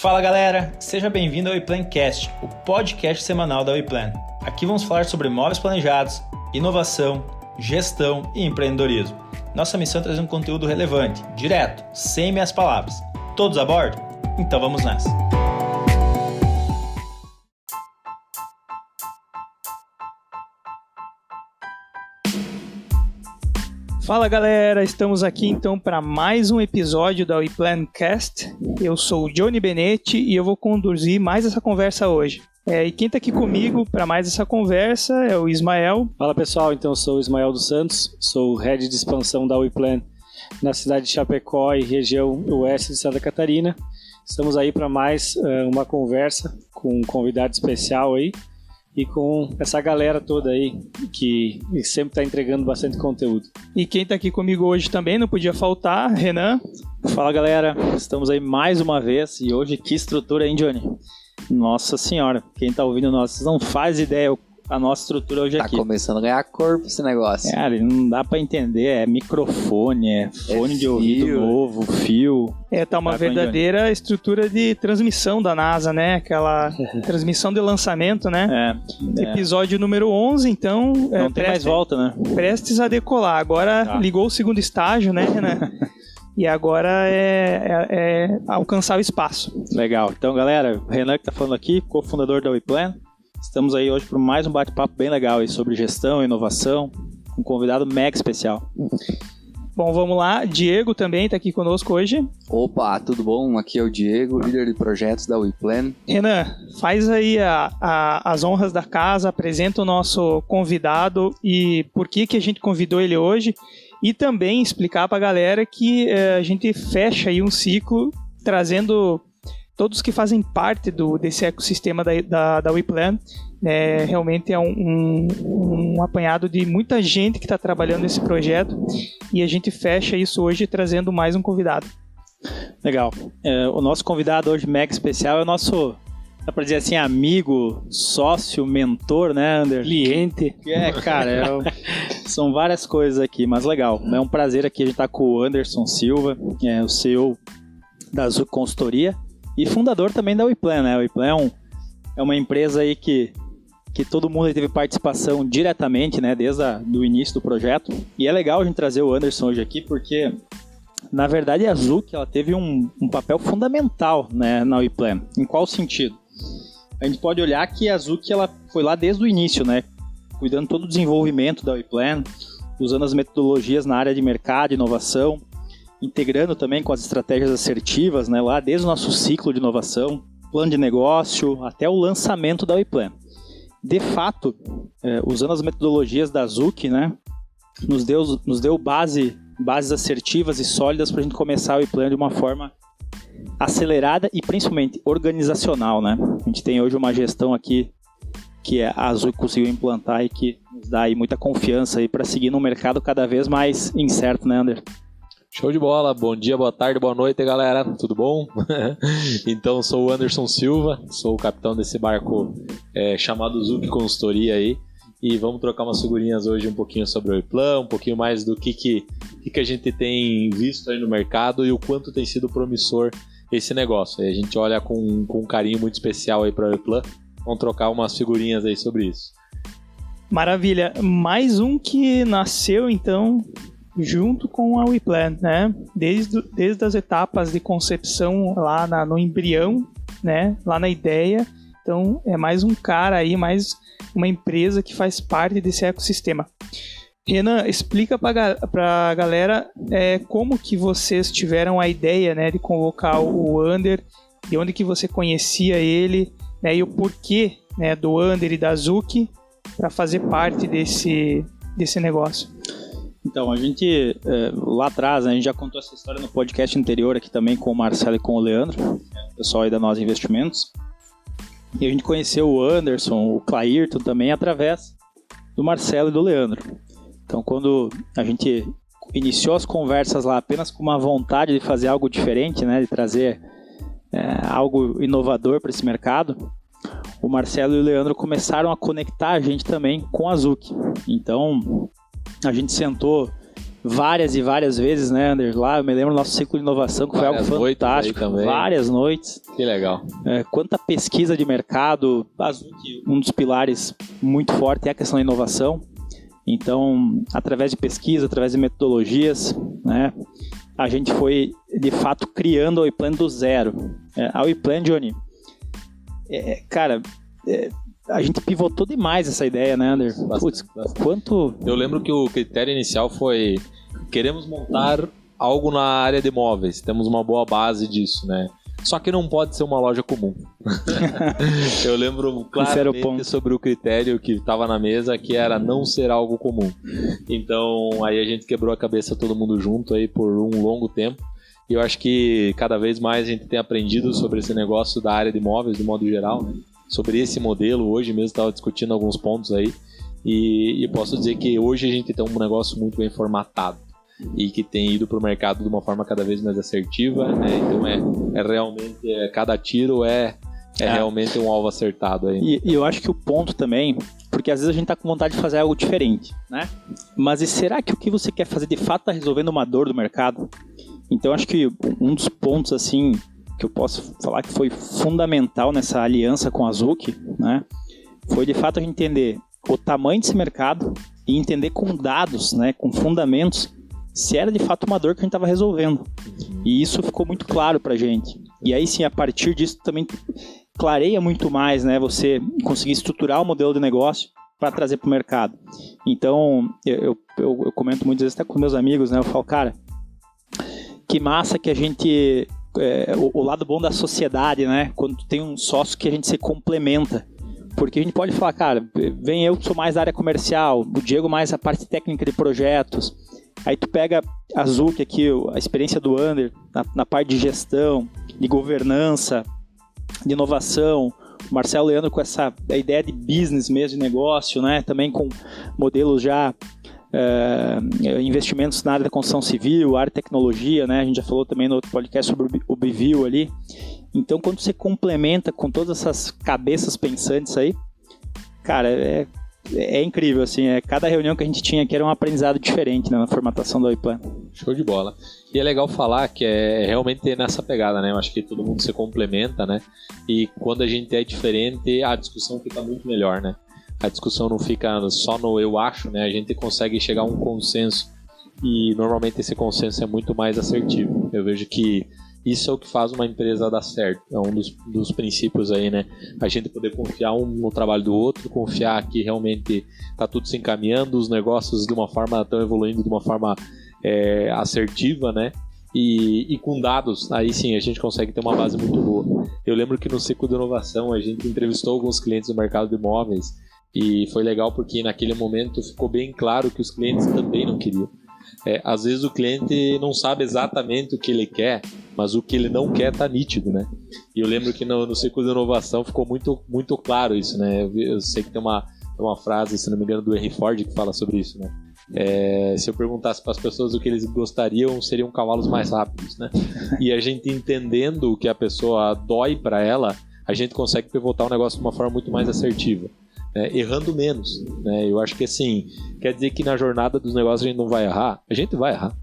Fala galera, seja bem-vindo ao WePlancast, o podcast semanal da WePlan. Aqui vamos falar sobre móveis planejados, inovação, gestão e empreendedorismo. Nossa missão é trazer um conteúdo relevante, direto, sem meias palavras. Todos a bordo? Então vamos nessa! Fala galera, estamos aqui então para mais um episódio da WePlancast. Eu sou o Johnny Benetti e eu vou conduzir mais essa conversa hoje. É, e quem está aqui comigo para mais essa conversa é o Ismael. Fala pessoal, então eu sou o Ismael dos Santos, sou o head de expansão da WePlan na cidade de Chapecó e região oeste de Santa Catarina. Estamos aí para mais uh, uma conversa com um convidado especial aí e com essa galera toda aí que sempre está entregando bastante conteúdo. E quem está aqui comigo hoje também não podia faltar, Renan. Fala galera, estamos aí mais uma vez e hoje que estrutura, hein, Johnny? Nossa senhora, quem está ouvindo nós não faz ideia a nossa estrutura hoje tá aqui. Tá começando a ganhar corpo esse negócio. Cara, não dá para entender, é microfone, é fone é de ouvido novo, fio. É, tá uma verdadeira estrutura de transmissão da NASA, né? Aquela transmissão de lançamento, né? É, é. Episódio número 11, então... É, não é, tem mais volta, né? Prestes a decolar. Agora tá. ligou o segundo estágio, né, Renan? E agora é, é, é, alcançar o espaço. Legal. Então, galera, o Renan que tá falando aqui, cofundador da WePlan. Estamos aí hoje para mais um bate-papo bem legal aí sobre gestão, inovação, um convidado mega especial. Bom, vamos lá. Diego também está aqui conosco hoje. Opa, tudo bom? Aqui é o Diego, líder de projetos da WePlan. Renan, faz aí a, a, as honras da casa, apresenta o nosso convidado e por que, que a gente convidou ele hoje e também explicar para a galera que eh, a gente fecha aí um ciclo trazendo todos que fazem parte do, desse ecossistema da, da, da WePlan. É, realmente é um, um, um, apanhado de muita gente que está trabalhando nesse projeto e a gente fecha isso hoje trazendo mais um convidado. Legal. É, o nosso convidado hoje, mega especial, é o nosso, dá para dizer assim, amigo, sócio, mentor, né, Ander? Cliente. É, cara, é, são várias coisas aqui, mas legal. É um prazer aqui a gente estar tá com o Anderson Silva, é, o CEO da Azul Consultoria e fundador também da WePlan, né? A WePlan é, um, é uma empresa aí que, que todo mundo teve participação diretamente, né? Desde o início do projeto. E é legal a gente trazer o Anderson hoje aqui, porque na verdade a Zuc ela teve um, um papel fundamental né, na WePlan. Em qual sentido? A gente pode olhar que a Zuc ela foi lá desde o início, né? Cuidando todo o desenvolvimento da WePlan, usando as metodologias na área de mercado, inovação, integrando também com as estratégias assertivas, né, lá desde o nosso ciclo de inovação, plano de negócio, até o lançamento da WePlan. De fato, é, usando as metodologias da Zuc, né, nos deu, nos deu base, bases assertivas e sólidas para a gente começar a WePlan de uma forma acelerada e principalmente organizacional. Né? A gente tem hoje uma gestão aqui que a Azul conseguiu implantar e que nos dá aí muita confiança para seguir num mercado cada vez mais incerto, né, Ander? Show de bola, bom dia, boa tarde, boa noite, galera, tudo bom? então, sou o Anderson Silva, sou o capitão desse barco é, chamado Zuc Consultoria aí, e vamos trocar umas figurinhas hoje um pouquinho sobre o e-plan, um pouquinho mais do que, que, que, a gente tem visto aí no mercado e o quanto tem sido promissor esse negócio. E a gente olha com, com um carinho muito especial aí para o e-plan, vamos trocar umas figurinhas aí sobre isso. Maravilha, mais um que nasceu então junto com a WePlan, né? Desde, desde as etapas de concepção lá na, no embrião, né? Lá na ideia. Então, é mais um cara aí, mais uma empresa que faz parte desse ecossistema. Renan, explica para a galera é, como que vocês tiveram a ideia né, de convocar o Under, de onde que você conhecia ele, né, e o porquê né, do Under e da Zuki para fazer parte desse, desse negócio. Então, a gente, é, lá atrás, né, a gente já contou essa história no podcast anterior aqui também com o Marcelo e com o Leandro, pessoal aí da Nós Investimentos. E a gente conheceu o Anderson, o Clairton também através do Marcelo e do Leandro. Então, quando a gente iniciou as conversas lá apenas com uma vontade de fazer algo diferente, né, de trazer é, algo inovador para esse mercado, o Marcelo e o Leandro começaram a conectar a gente também com a Zuc. Então, a gente sentou várias e várias vezes, né, Ander? Lá eu me lembro do nosso ciclo de inovação, que Várias foi algo noites fantástico. também. Várias noites. Que legal. É, quanta pesquisa de mercado, um dos pilares muito forte é a questão da inovação. Então, através de pesquisa, através de metodologias, né, a gente foi de fato criando a WePlan do zero. É, a WePlan, Johnny, é, cara, é, a gente pivotou demais essa ideia, né, Ander? Bastante, Putz, bastante. quanto Eu lembro que o critério inicial foi queremos montar algo na área de imóveis. Temos uma boa base disso, né? Só que não pode ser uma loja comum. Eu lembro o claramente ponto. sobre o critério que estava na mesa, que era não ser algo comum. Então, aí a gente quebrou a cabeça todo mundo junto aí por um longo tempo. E eu acho que cada vez mais a gente tem aprendido sobre esse negócio da área de imóveis, de modo geral, né? Sobre esse modelo. Hoje mesmo estava discutindo alguns pontos aí. E, e posso dizer que hoje a gente tem um negócio muito bem formatado e que tem ido para o mercado de uma forma cada vez mais assertiva. Né? Então é, é realmente, é, cada tiro é, é, É. realmente um alvo acertado aí. E, e eu acho que o ponto também, porque às vezes a gente tá com vontade de fazer algo diferente, né? Mas e será que o que você quer fazer de fato tá resolvendo uma dor do mercado? Então acho que um dos pontos assim que eu posso falar que foi fundamental nessa aliança com a Zuki, né? Foi de fato entender o tamanho desse mercado e entender com dados, né, com fundamentos, se era de fato uma dor que a gente estava resolvendo. E isso ficou muito claro pra gente. E aí sim, a partir disso também clareia muito mais, né? Você conseguir estruturar o modelo de negócio para trazer para o mercado. Então, eu, eu- eu comento muitas vezes até com meus amigos, né? Eu falo, cara, que massa que a gente. É, o, o lado bom da sociedade, né? Quando tem um sócio que a gente se complementa. Porque a gente pode falar, cara, vem eu que sou mais da área comercial, o Diego mais a parte técnica de projetos. Aí tu pega a Zuc aqui, a experiência do Under na, na parte de gestão, de governança, de inovação, Marcelo Leandro com essa ideia de business mesmo, de negócio, né? Também com modelos já eh, investimentos na área da construção civil, área de tecnologia, né? A gente já falou também no outro podcast sobre o Bi- o Bivil ali. Então, quando você complementa com todas essas cabeças pensantes aí, cara, é, é incrível, assim. É, cada reunião que a gente tinha aqui era um aprendizado diferente né, na formatação do iPlan. Show de bola. E é legal falar que é realmente nessa pegada, né? Eu acho que todo mundo se complementa, né? E quando a gente é diferente, a discussão fica muito melhor, né? A discussão não fica só no eu acho, né? A gente consegue chegar a um consenso e normalmente esse consenso é muito mais assertivo. Eu vejo que isso é o que faz uma empresa dar certo. É um dos, dos princípios aí, né? A gente poder confiar um no trabalho do outro, confiar que realmente tá tudo se encaminhando, os negócios de uma forma estão evoluindo de uma forma é, assertiva, né? E, e com dados, aí sim a gente consegue ter uma base muito boa. Eu lembro que no ciclo de inovação a gente entrevistou alguns clientes do mercado de imóveis e foi legal porque naquele momento ficou bem claro que os clientes também não queriam. É, às vezes o cliente não sabe exatamente o que ele quer, mas o que ele não quer tá nítido, né? E eu lembro que no, no ciclo de inovação ficou muito, muito claro isso, né? Eu, eu sei que tem uma, uma frase, se não me engano, do Henry Ford que fala sobre isso, né? É, se eu perguntasse para as pessoas o que eles gostariam, seriam cavalos mais rápidos, né? E a gente entendendo o que a pessoa dói para ela, a gente consegue pivotar o negócio de uma forma muito mais assertiva, né? errando menos. Né? Eu acho que assim, quer dizer que na jornada dos negócios a gente não vai errar? A gente vai errar.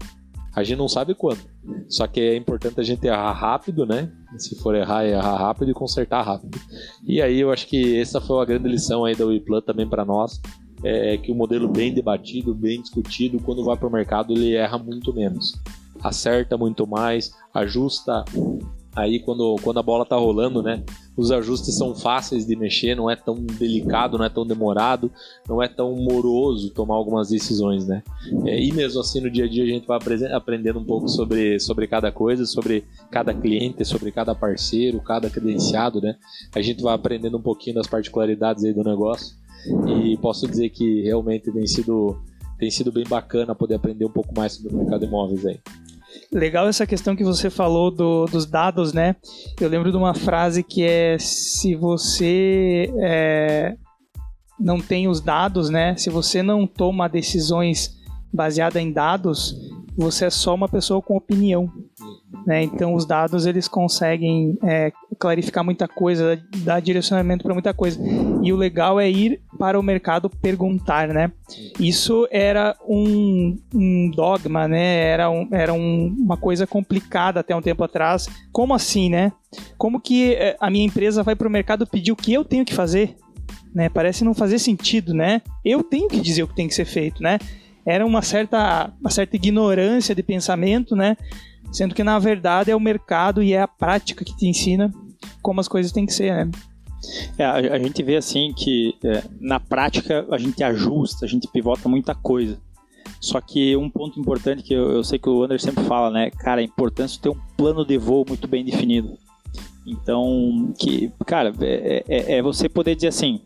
A gente não sabe quando. Só que é importante a gente errar rápido, né? Se for errar, é errar rápido e consertar rápido. E aí eu acho que essa foi uma grande lição aí da WePlan também para nós. É que o modelo bem debatido, bem discutido, quando vai para o mercado ele erra muito menos. Acerta muito mais, ajusta aí quando, quando a bola tá rolando, né? Os ajustes são fáceis de mexer, não é tão delicado, não é tão demorado, não é tão moroso tomar algumas decisões, né? É, e mesmo assim no dia a dia a gente vai apre- aprendendo um pouco sobre, sobre cada coisa, sobre cada cliente, sobre cada parceiro, cada credenciado, né? A gente vai aprendendo um pouquinho das particularidades aí do negócio e posso dizer que realmente tem sido tem sido bem bacana poder aprender um pouco mais sobre o mercado de imóveis aí. Legal essa questão que você falou do- dos dados, né? Eu lembro de uma frase que é se você é, não tem os dados, né? Se você não toma decisões baseadas em dados, você é só uma pessoa com opinião. Né? Então os dados eles conseguem é, clarificar muita coisa, dar direcionamento para muita coisa. E o legal é ir para o mercado perguntar, né? Isso era um, um dogma, né? Era, um, era um, uma coisa complicada até um tempo atrás. Como assim, né? Como que eh, a minha empresa vai para o mercado pedir o que eu tenho que fazer? Né? Parece não fazer sentido, né? Eu tenho que dizer o que tem que ser feito, né? Era uma certa, uma certa ignorância de pensamento, né? Sendo que na verdade é o mercado e é a prática que te ensina como as coisas têm que ser, né? É, a, gente vê assim que é, na prática a gente ajusta, a gente pivota muita coisa. Só que um ponto importante que eu, eu sei que o Anderson sempre fala, né? Cara, é importante ter um plano de voo muito bem definido. Então, que, cara, é, é, é você poder dizer assim: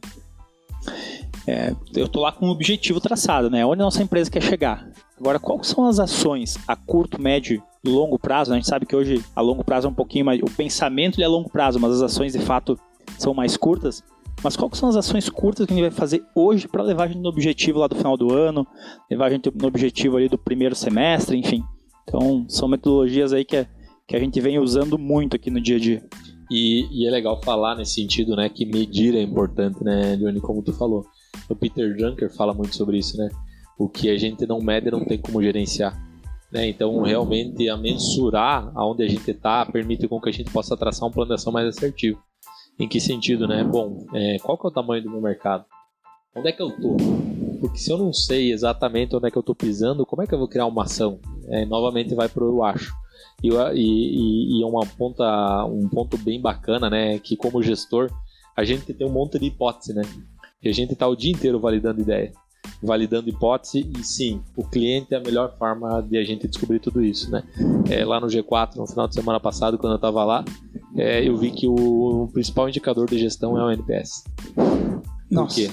é, eu tô lá com um objetivo traçado, né? Onde a nossa empresa quer chegar. Agora, quais são as ações a curto, médio e longo prazo? A gente sabe que hoje a longo prazo é um pouquinho mais. O pensamento é a longo prazo, mas as ações de fato são mais curtas. Mas quais são as ações curtas que a gente vai fazer hoje para levar a gente no objetivo lá do final do ano, levar a gente no objetivo ali do primeiro semestre, enfim. Então, são metodologias aí que, é, que a gente vem usando muito aqui no dia a dia. E, e, é legal falar nesse sentido, né, que medir é importante, né, Johnny, como tu falou. O Peter Drucker fala muito sobre isso, né? O que a gente não mede não tem como gerenciar. Né? Então, realmente, a mensurar aonde a gente está permite com que a gente possa traçar um plano de ação mais assertivo. Em que sentido, né? Bom, é, qual que é o tamanho do meu mercado? Onde é que eu tô? Porque se eu não sei exatamente onde é que eu tô pisando, como é que eu vou criar uma ação? É, novamente vai pro eu acho. E, e, e, é uma ponta, um ponto bem bacana, né? Que como gestor, a gente tem um monte de hipótese, né? E a gente tá o dia inteiro validando ideia, validando hipótese e sim, o cliente é a melhor forma de a gente descobrir tudo isso, né? É, lá no G4, no final de semana passado, quando eu tava lá, é, eu vi que o, o, principal indicador de gestão é o NPS. Por quê?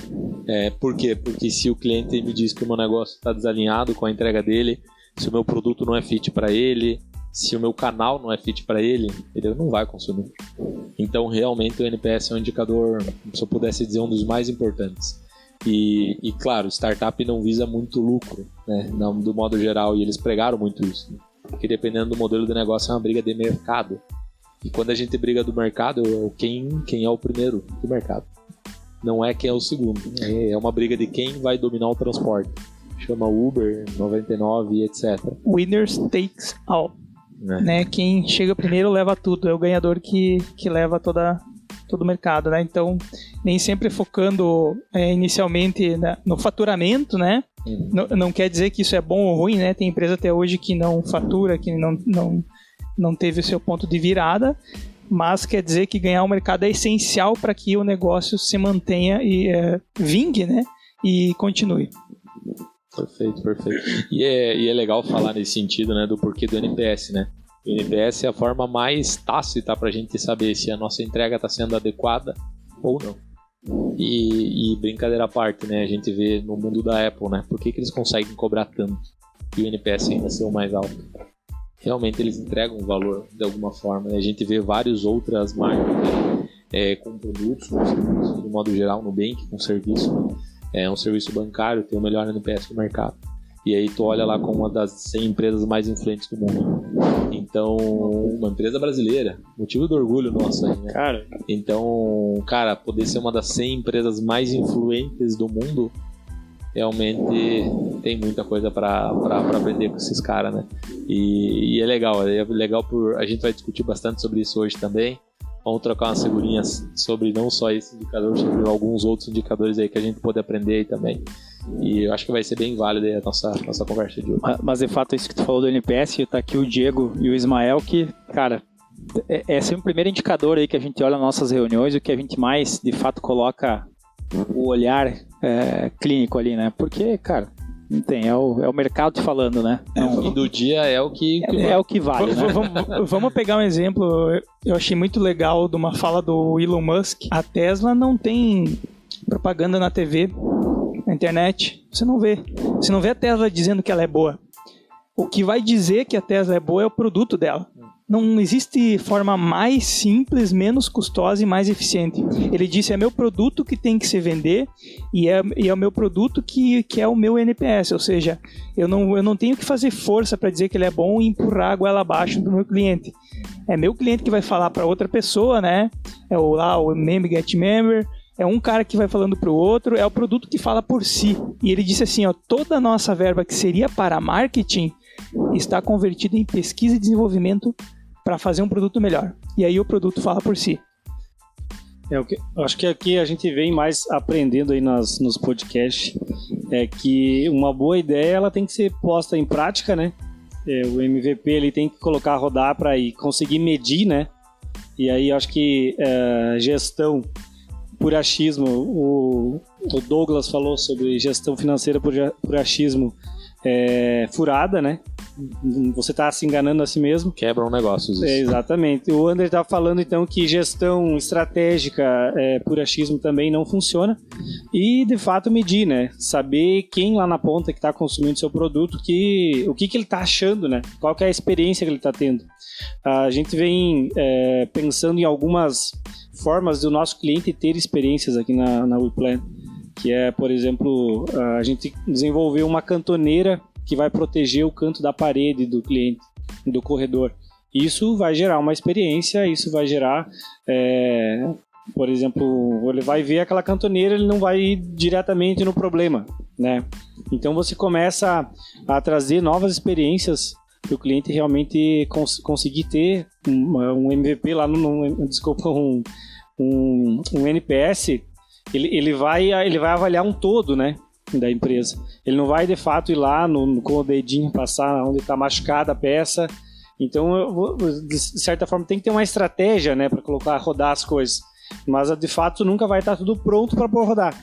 É, por quê? Porque se o cliente me diz que o meu negócio está desalinhado com a entrega dele, se o meu produto não é fit para ele, se o meu canal não é fit para ele, ele não vai consumir. Então, realmente, o NPS é um indicador, se eu pudesse dizer, um dos mais importantes. E, e claro, startup não visa muito lucro, né, do modo geral, e eles pregaram muito isso. Né? Porque dependendo do modelo de negócio, é uma briga de mercado. E quando a gente briga do mercado, é quem, quem é o primeiro do mercado. Não é quem é o segundo. É, é uma briga de quem vai dominar o transporte. Chama Uber, 99 e etc. Winners takes all. É. Né? Quem chega primeiro leva tudo. É o ganhador que, que leva toda, todo o mercado, né? Então, nem sempre focando é, inicialmente na, no faturamento, né? Uhum. Não, não, quer dizer que isso é bom ou ruim, né? Tem empresa até hoje que não fatura, que não, não não teve o seu ponto de virada, mas quer dizer que ganhar o mercado é essencial para que o negócio se mantenha e é, vingue, né? E continue. Perfeito, perfeito. E é, e é legal falar nesse sentido, né, do porquê do NPS, né? O NPS é a forma mais tácita para a gente saber se a nossa entrega está sendo adequada ou não. E, e, brincadeira à parte, né? A gente vê no mundo da Apple, né? Por que, que eles conseguem cobrar tanto e o NPS ainda ser o mais alto? realmente eles entregam valor de alguma forma. Né? A gente vê várias outras marcas né? é, com produtos, com serviços, de modo geral, Nubank com serviço. Né? É um serviço bancário, tem o melhor NPS do mercado. E aí tu olha lá como uma das 100 empresas mais influentes do mundo. Então, uma empresa brasileira, motivo do orgulho nosso aí, né? Cara. Então, cara, poder ser uma das 100 empresas mais influentes do mundo realmente tem muita coisa para aprender com esses caras, né? E, e, é legal, é legal por a gente vai discutir bastante sobre isso hoje também. Vamos trocar umas figurinhas sobre não só esse indicador, sobre alguns outros indicadores aí que a gente pode aprender aí também. E eu acho que vai ser bem válido a nossa, nossa conversa de hoje. Mas de fato, isso que tu falou do NPS, tá aqui o Diego e o Ismael, que, cara, é, é sempre o primeiro indicador aí que a gente olha nas nossas reuniões, o que a gente mais de fato coloca o olhar é, clínico ali, né? Porque, cara, não tem, é o, é o mercado falando, né? É, o fim do dia é o que, que é, é, o que vale. né? vamos, vamos pegar um exemplo, eu achei muito legal de uma fala do Elon Musk. A Tesla não tem propaganda na TV, na internet. Você não vê. Você não vê a Tesla dizendo que ela é boa. O que vai dizer que a Tesla é boa é o produto dela não existe forma mais simples, menos custosa e mais eficiente. Ele disse: é meu produto que tem que se vender e é, e é o meu produto que, que é o meu NPS. Ou seja, eu não, eu não tenho que fazer força para dizer que ele é bom e empurrar a goela abaixo do meu cliente. É meu cliente que vai falar para outra pessoa, né? É o lá, o member get member. é um cara que vai falando para o outro, é o produto que fala por si. E ele disse assim, ó, toda a nossa verba que seria para marketing está convertida em pesquisa e desenvolvimento para fazer um produto melhor. E aí o produto fala por si. É, que, acho que aqui a gente vem mais aprendendo aí nas, nos podcasts é que uma boa ideia ela tem que ser posta em prática, né? É, o MVP ele tem que colocar rodar para conseguir medir, né? E aí acho que é, gestão por achismo, o, o, Douglas falou sobre gestão financeira por, por achismo é, furada, né? Você está se enganando a si mesmo. Quebram negócios. É, exatamente. O André está falando então que gestão estratégica é, por achismo também não funciona. E de fato medir, né? Saber quem lá na ponta que está consumindo seu produto, que, o que, que ele está achando, né? Qual é a experiência que ele está tendo. A gente vem é, pensando em algumas formas do nosso cliente ter experiências aqui na, na WePlan, que é, por exemplo, a gente desenvolveu uma cantoneira que vai proteger o canto da parede do cliente, do corredor. Isso vai gerar uma experiência, isso vai gerar, é, por exemplo, ele vai ver aquela cantoneira, ele não vai ir diretamente no problema, né? Então você começa a, trazer novas experiências para o cliente realmente cons conseguir ter um, um, MVP lá no, no desculpa um, um, um NPS ele, ele vai ele vai avaliar um todo né da empresa ele não vai de fato ir lá no, no com o dedinho passar onde está machucada a peça então de certa forma tem que ter uma estratégia né para colocar rodar as coisas mas de fato nunca vai estar tudo pronto para rodar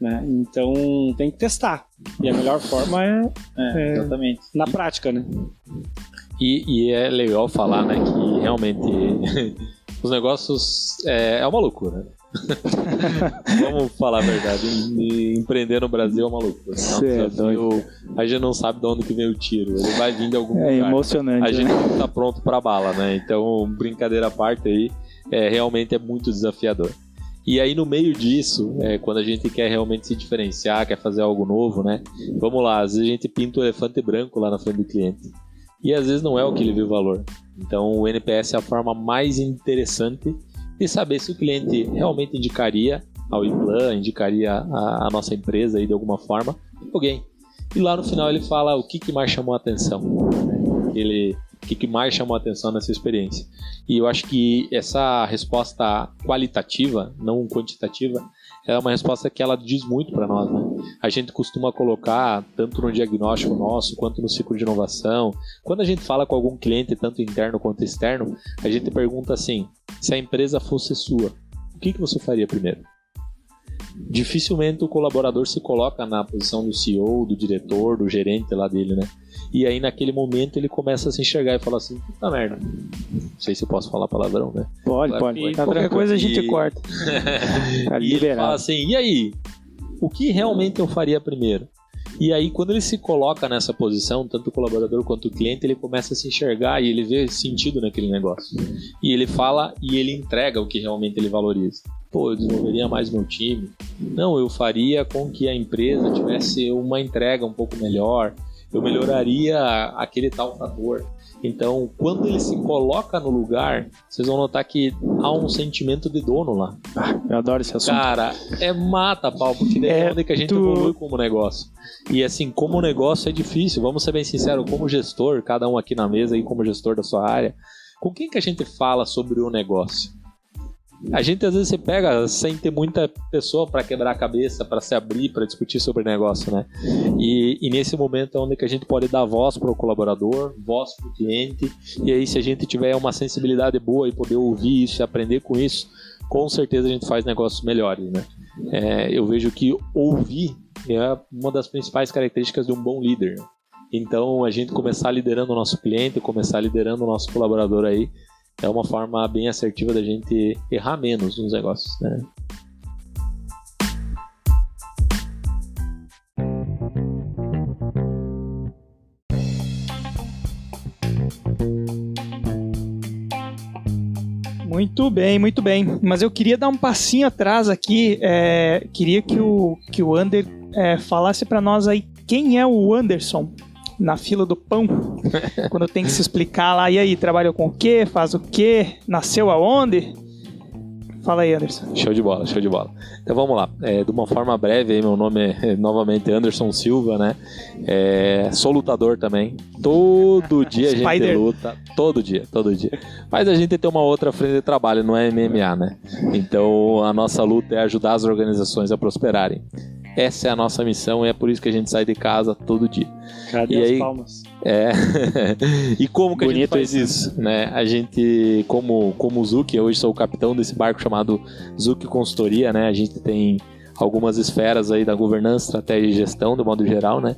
né? Então tem que testar. E a melhor forma é, é, exatamente. na prática, né? E, e, é legal falar, né, que realmente os negócios é, é uma loucura. Né? Vamos falar a verdade. Empreender no Brasil é uma loucura. É a gente não sabe de onde que vem o tiro. Ele vai vir de algum é lugar. É emocionante. A gente né? não tá pronto para bala, né? Então, brincadeira à parte aí, é, realmente é muito desafiador. E aí, no meio disso, é, quando a gente quer realmente se diferenciar, quer fazer algo novo, né? Vamos lá, às vezes a gente pinta o elefante branco lá na frente do cliente. E às vezes não é o que ele viu valor. Então, o NPS é a forma mais interessante de saber se o cliente realmente indicaria ao Iplan, indicaria a, a nossa empresa aí de alguma forma, alguém. E lá no final ele fala o que, que mais chamou a atenção. Né? Ele o que, que mais chamou a atenção nessa experiência. E eu acho que essa resposta qualitativa, não quantitativa, é uma resposta que ela diz muito para nós. Né? A gente costuma colocar, tanto no diagnóstico nosso, quanto no ciclo de inovação, quando a gente fala com algum cliente, tanto interno quanto externo, a gente pergunta assim: se a empresa fosse sua, o que, que você faria primeiro? Dificilmente o colaborador se coloca na posição do CEO, do diretor, do gerente lá dele, né? E aí, naquele momento, ele começa a se enxergar e fala assim: puta merda. Não sei se eu posso falar palavrão, né? Pode, claro pode. Qualquer coisa a gente e... corta. Tá e ele fala assim: e aí? O que realmente eu faria primeiro? E aí, quando ele se coloca nessa posição, tanto o colaborador quanto o cliente, ele começa a se enxergar e ele vê sentido naquele negócio. E ele fala e ele entrega o que realmente ele valoriza. Pô, eu desenvolveria mais meu time. Não, eu faria com que a empresa tivesse uma entrega um pouco melhor, eu melhoraria aquele tal fator. Então, quando ele se coloca no lugar, vocês vão notar que há um sentimento de dono lá. Ah, eu adoro esse assunto. Cara, é mata pau, porque daí é, é onde que a gente tu... evolui como negócio. E assim, como negócio é difícil, vamos ser bem sinceros, como gestor, cada um aqui na mesa aí como gestor da sua área, com quem que a gente fala sobre o negócio? A gente às vezes se pega sem ter muita pessoa para quebrar a cabeça, para se abrir, para discutir sobre negócio, né? E, e, nesse momento é onde que a gente pode dar voz para o colaborador, voz para o cliente, e aí se a gente tiver uma sensibilidade boa e poder ouvir isso e aprender com isso, com certeza a gente faz negócios melhores, né? É, eu vejo que ouvir é uma das principais características de um bom líder. Então, a gente começar liderando o nosso cliente, começar liderando o nosso colaborador aí, é uma forma bem assertiva da gente errar menos nos negócios, né? Muito bem, muito bem. Mas eu queria dar um passinho atrás aqui. É, queria que o, que o Ander é, falasse para nós aí quem é o Anderson na fila do pão, quando tem que se explicar lá, e aí, trabalhou com o quê, faz o quê, nasceu aonde? Fala aí, Anderson. Show de bola, show de bola. Então vamos lá. É, de uma forma breve, meu nome é novamente Anderson Silva, né? É, sou lutador também. Todo dia a gente luta. Todo dia, todo dia. Mas a gente tem uma outra frente de trabalho, não é MMA, né? Então a nossa luta é ajudar as organizações a prosperarem. Essa é a nossa missão e é por isso que a gente sai de casa todo dia. Cadê E as aí- palmas? É. e como que a gente Bonito faz isso, né? A gente, como como Zuki, eu hoje sou o capitão desse barco chamado Zuki Consultoria, né? A gente tem algumas esferas aí da governança, estratégia e gestão, do modo geral, né?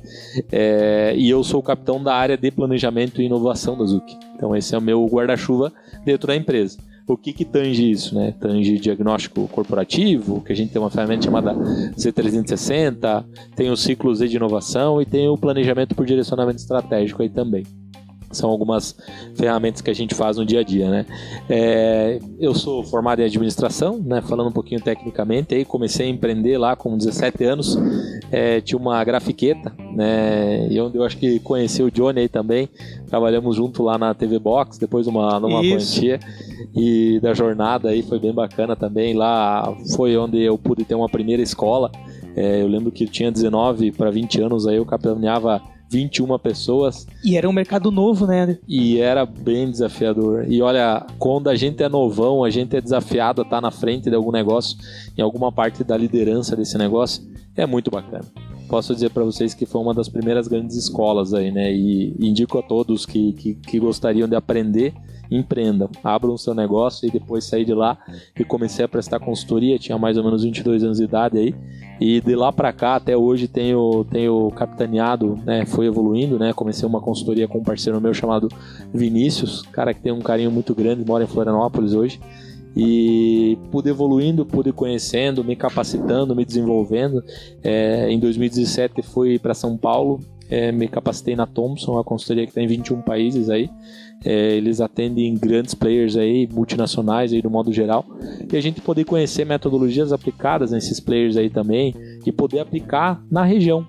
É, e eu sou o capitão da área de planejamento e inovação da Zuki. Então esse é o meu guarda-chuva dentro da empresa. O que que tange isso, né? Tange diagnóstico corporativo, que a gente tem uma ferramenta chamada C360, tem os ciclos de inovação e tem o planejamento por direcionamento estratégico aí também. São algumas ferramentas que a gente faz no dia a dia, né? É, eu sou formado em administração, né? Falando um pouquinho tecnicamente, aí comecei a empreender lá com 17 anos. É, tinha uma grafiqueta, né? E onde eu acho que conheci o Johnny aí também. Trabalhamos junto lá na TV Box, depois numa, numa quantia. E da jornada aí foi bem bacana também. Lá foi onde eu pude ter uma primeira escola. É, eu lembro que eu tinha 19 para 20 anos, aí eu capitaneava 21 pessoas E era um mercado novo, né? e era bem desafiador. E olha, quando a gente é novão, a gente é desafiado a estar na frente de algum negócio, em alguma parte da liderança desse negócio, é muito bacana. Posso dizer para vocês que foi uma das primeiras grandes escolas aí, né? E indico a todos que, que, que gostariam de aprender, empreendam, abram o seu negócio e depois saí de lá e comecei a prestar consultoria, tinha mais ou menos 22 anos de idade aí. E de lá para cá até hoje tenho, tenho capitaneado, né? Foi evoluindo, né? Comecei uma consultoria com um parceiro meu chamado Vinícius, cara que tem um carinho muito grande, mora em Florianópolis hoje. E pude evoluindo, pude conhecendo, me capacitando, me desenvolvendo. É, em 2017 fui para São Paulo, é, me capacitei na Thomson, uma consultoria que tem em 21 países aí. É, eles atendem grandes players aí, multinacionais aí do modo geral. E a gente poder conhecer metodologias aplicadas nesses players aí também e poder aplicar na região.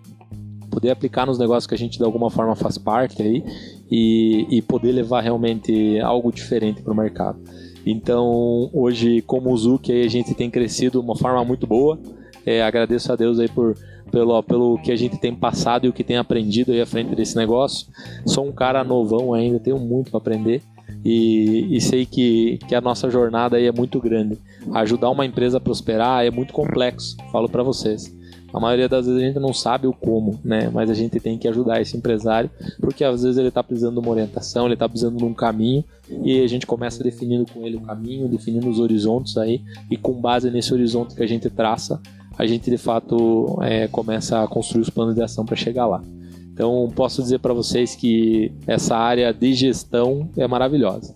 Poder aplicar nos negócios que a gente de alguma forma faz parte aí e, e poder levar realmente algo diferente para o mercado. Então, hoje, como o Zuki, a gente tem crescido de uma forma muito boa. É, agradeço a Deus aí por, pelo, pelo que a gente tem passado e o que tem aprendido aí à frente desse negócio. Sou um cara novão ainda, tenho muito para aprender. E, e sei que, que a nossa jornada aí é muito grande. Ajudar uma empresa a prosperar é muito complexo, falo para vocês. A maioria das vezes a gente não sabe o como, né? Mas a gente tem que ajudar esse empresário, porque às vezes ele está precisando de uma orientação, ele está precisando de um caminho, e a gente começa definindo com ele o caminho, definindo os horizontes aí, e com base nesse horizonte que a gente traça, a gente de fato é, começa a construir os planos de ação para chegar lá. Então posso dizer para vocês que essa área de gestão é maravilhosa.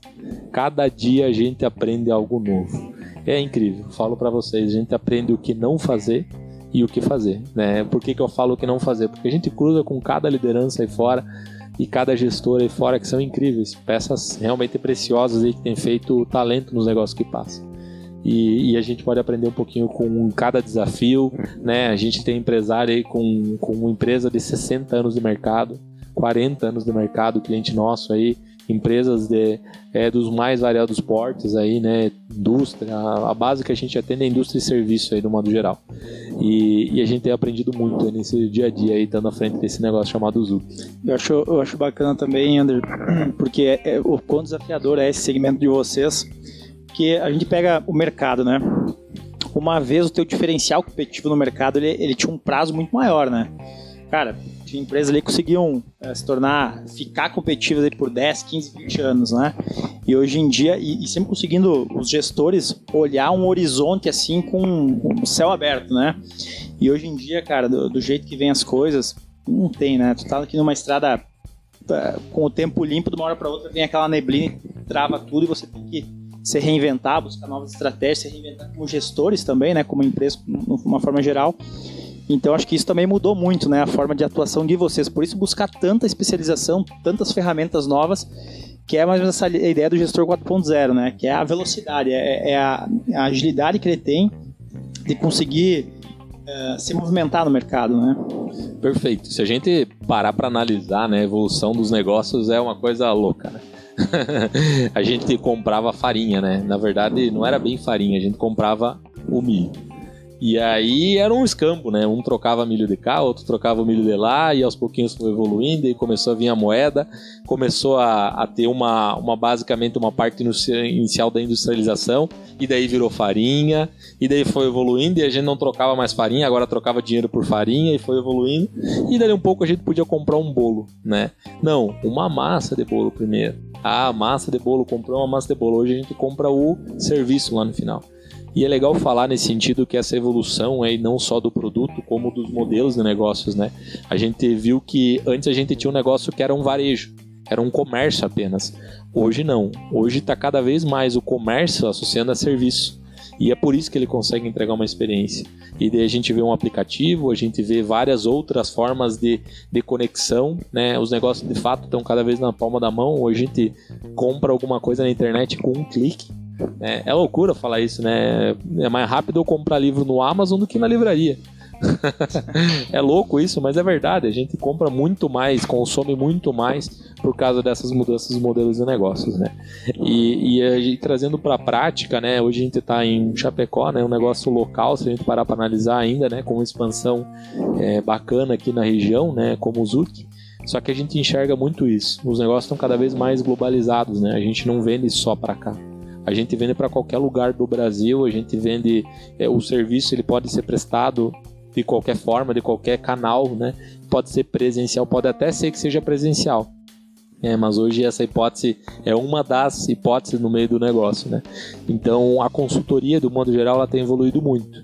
Cada dia a gente aprende algo novo. É incrível. Falo para vocês, a gente aprende o que não fazer e o que fazer, né? Por que, que eu falo o que não fazer? Porque a gente cruza com cada liderança aí fora e cada gestor aí fora que são incríveis, peças realmente preciosas aí que tem feito talento nos negócios que passam. E, e a gente pode aprender um pouquinho com cada desafio, né? A gente tem empresário aí com, com uma empresa de 60 anos de mercado, 40 anos de mercado, cliente nosso aí, empresas de, é, dos mais variados portes aí, né? Indústria, a, base que a gente atende é indústria e serviço aí, do modo geral. E, e a gente tem aprendido muito nesse dia a dia aí, estando à frente desse negócio chamado Zup. Eu acho, eu acho bacana também, Ander, porque é, é, o quão desafiador é esse segmento de vocês, que a gente pega o mercado, né? Uma vez o teu diferencial competitivo no mercado, ele, ele tinha um prazo muito maior, né? Cara, tinha empresas ali que conseguiam é, se tornar, ficar competitivas ali por 10, 15, 20 anos, né? E hoje em dia, e, e sempre conseguindo os gestores olhar um horizonte assim com o céu aberto, né? E hoje em dia, cara, do, do jeito que vem as coisas, não tem, né? Tu tá aqui numa estrada tá, com o tempo limpo, de uma hora para outra vem aquela neblina e trava tudo e você tem que se reinventar, buscar novas estratégias, se reinventar como gestores também, né? Como empresa, de uma forma geral. Então acho que isso também mudou muito, né? A forma de atuação de vocês. Por isso buscar tanta especialização, tantas ferramentas novas, que é mais ou menos essa ideia do gestor 4.0, né? Que é a velocidade, é, é a, a, agilidade que ele tem de conseguir uh, se movimentar no mercado, né? Perfeito. Se a gente parar para analisar, né, a evolução dos negócios é uma coisa louca, né? a gente comprava farinha, né? Na verdade, não era bem farinha, a gente comprava o milho. E aí era um escambo, né? Um trocava milho de cá, outro trocava milho de lá, e aos pouquinhos foi evoluindo, e começou a vir a moeda, começou a, a ter uma, uma basicamente uma parte inicial da industrialização, e daí virou farinha, e daí foi evoluindo, e a gente não trocava mais farinha, agora trocava dinheiro por farinha, e foi evoluindo, e daí um pouco a gente podia comprar um bolo, né? Não, uma massa de bolo primeiro. Ah, massa de bolo, comprou uma massa de bolo. Hoje a gente compra o serviço lá no final. E é legal falar nesse sentido que essa evolução é não só do produto, como dos modelos de negócios, né? A gente viu que antes a gente tinha um negócio que era um varejo, era um comércio apenas. Hoje não. Hoje está cada vez mais o comércio associando a serviço. E é por isso que ele consegue entregar uma experiência. E daí a gente vê um aplicativo, a gente vê várias outras formas de, de conexão, né? Os negócios de fato estão cada vez na palma da mão. Hoje a gente compra alguma coisa na internet com um clique é, é loucura falar isso, né? É mais rápido eu comprar livro no Amazon do que na livraria. é louco isso, mas é verdade. A gente compra muito mais, consome muito mais por causa dessas mudanças dos modelos de negócios, né? E, e, e trazendo para a prática, né? Hoje a gente está em Chapecó, né? Um negócio local, se a gente parar para analisar ainda, né? Com uma expansão é, bacana aqui na região, né? Como o Zuc. Só que a gente enxerga muito isso. Os negócios estão cada vez mais globalizados, né? A gente não vende só para cá. A gente vende para qualquer lugar do Brasil, a gente vende é, o serviço, ele pode ser prestado de qualquer forma, de qualquer canal, né? Pode ser presencial, pode até ser que seja presencial. É, mas hoje essa hipótese é uma das hipóteses no meio do negócio, né? Então a consultoria, do modo geral, ela tem evoluído muito.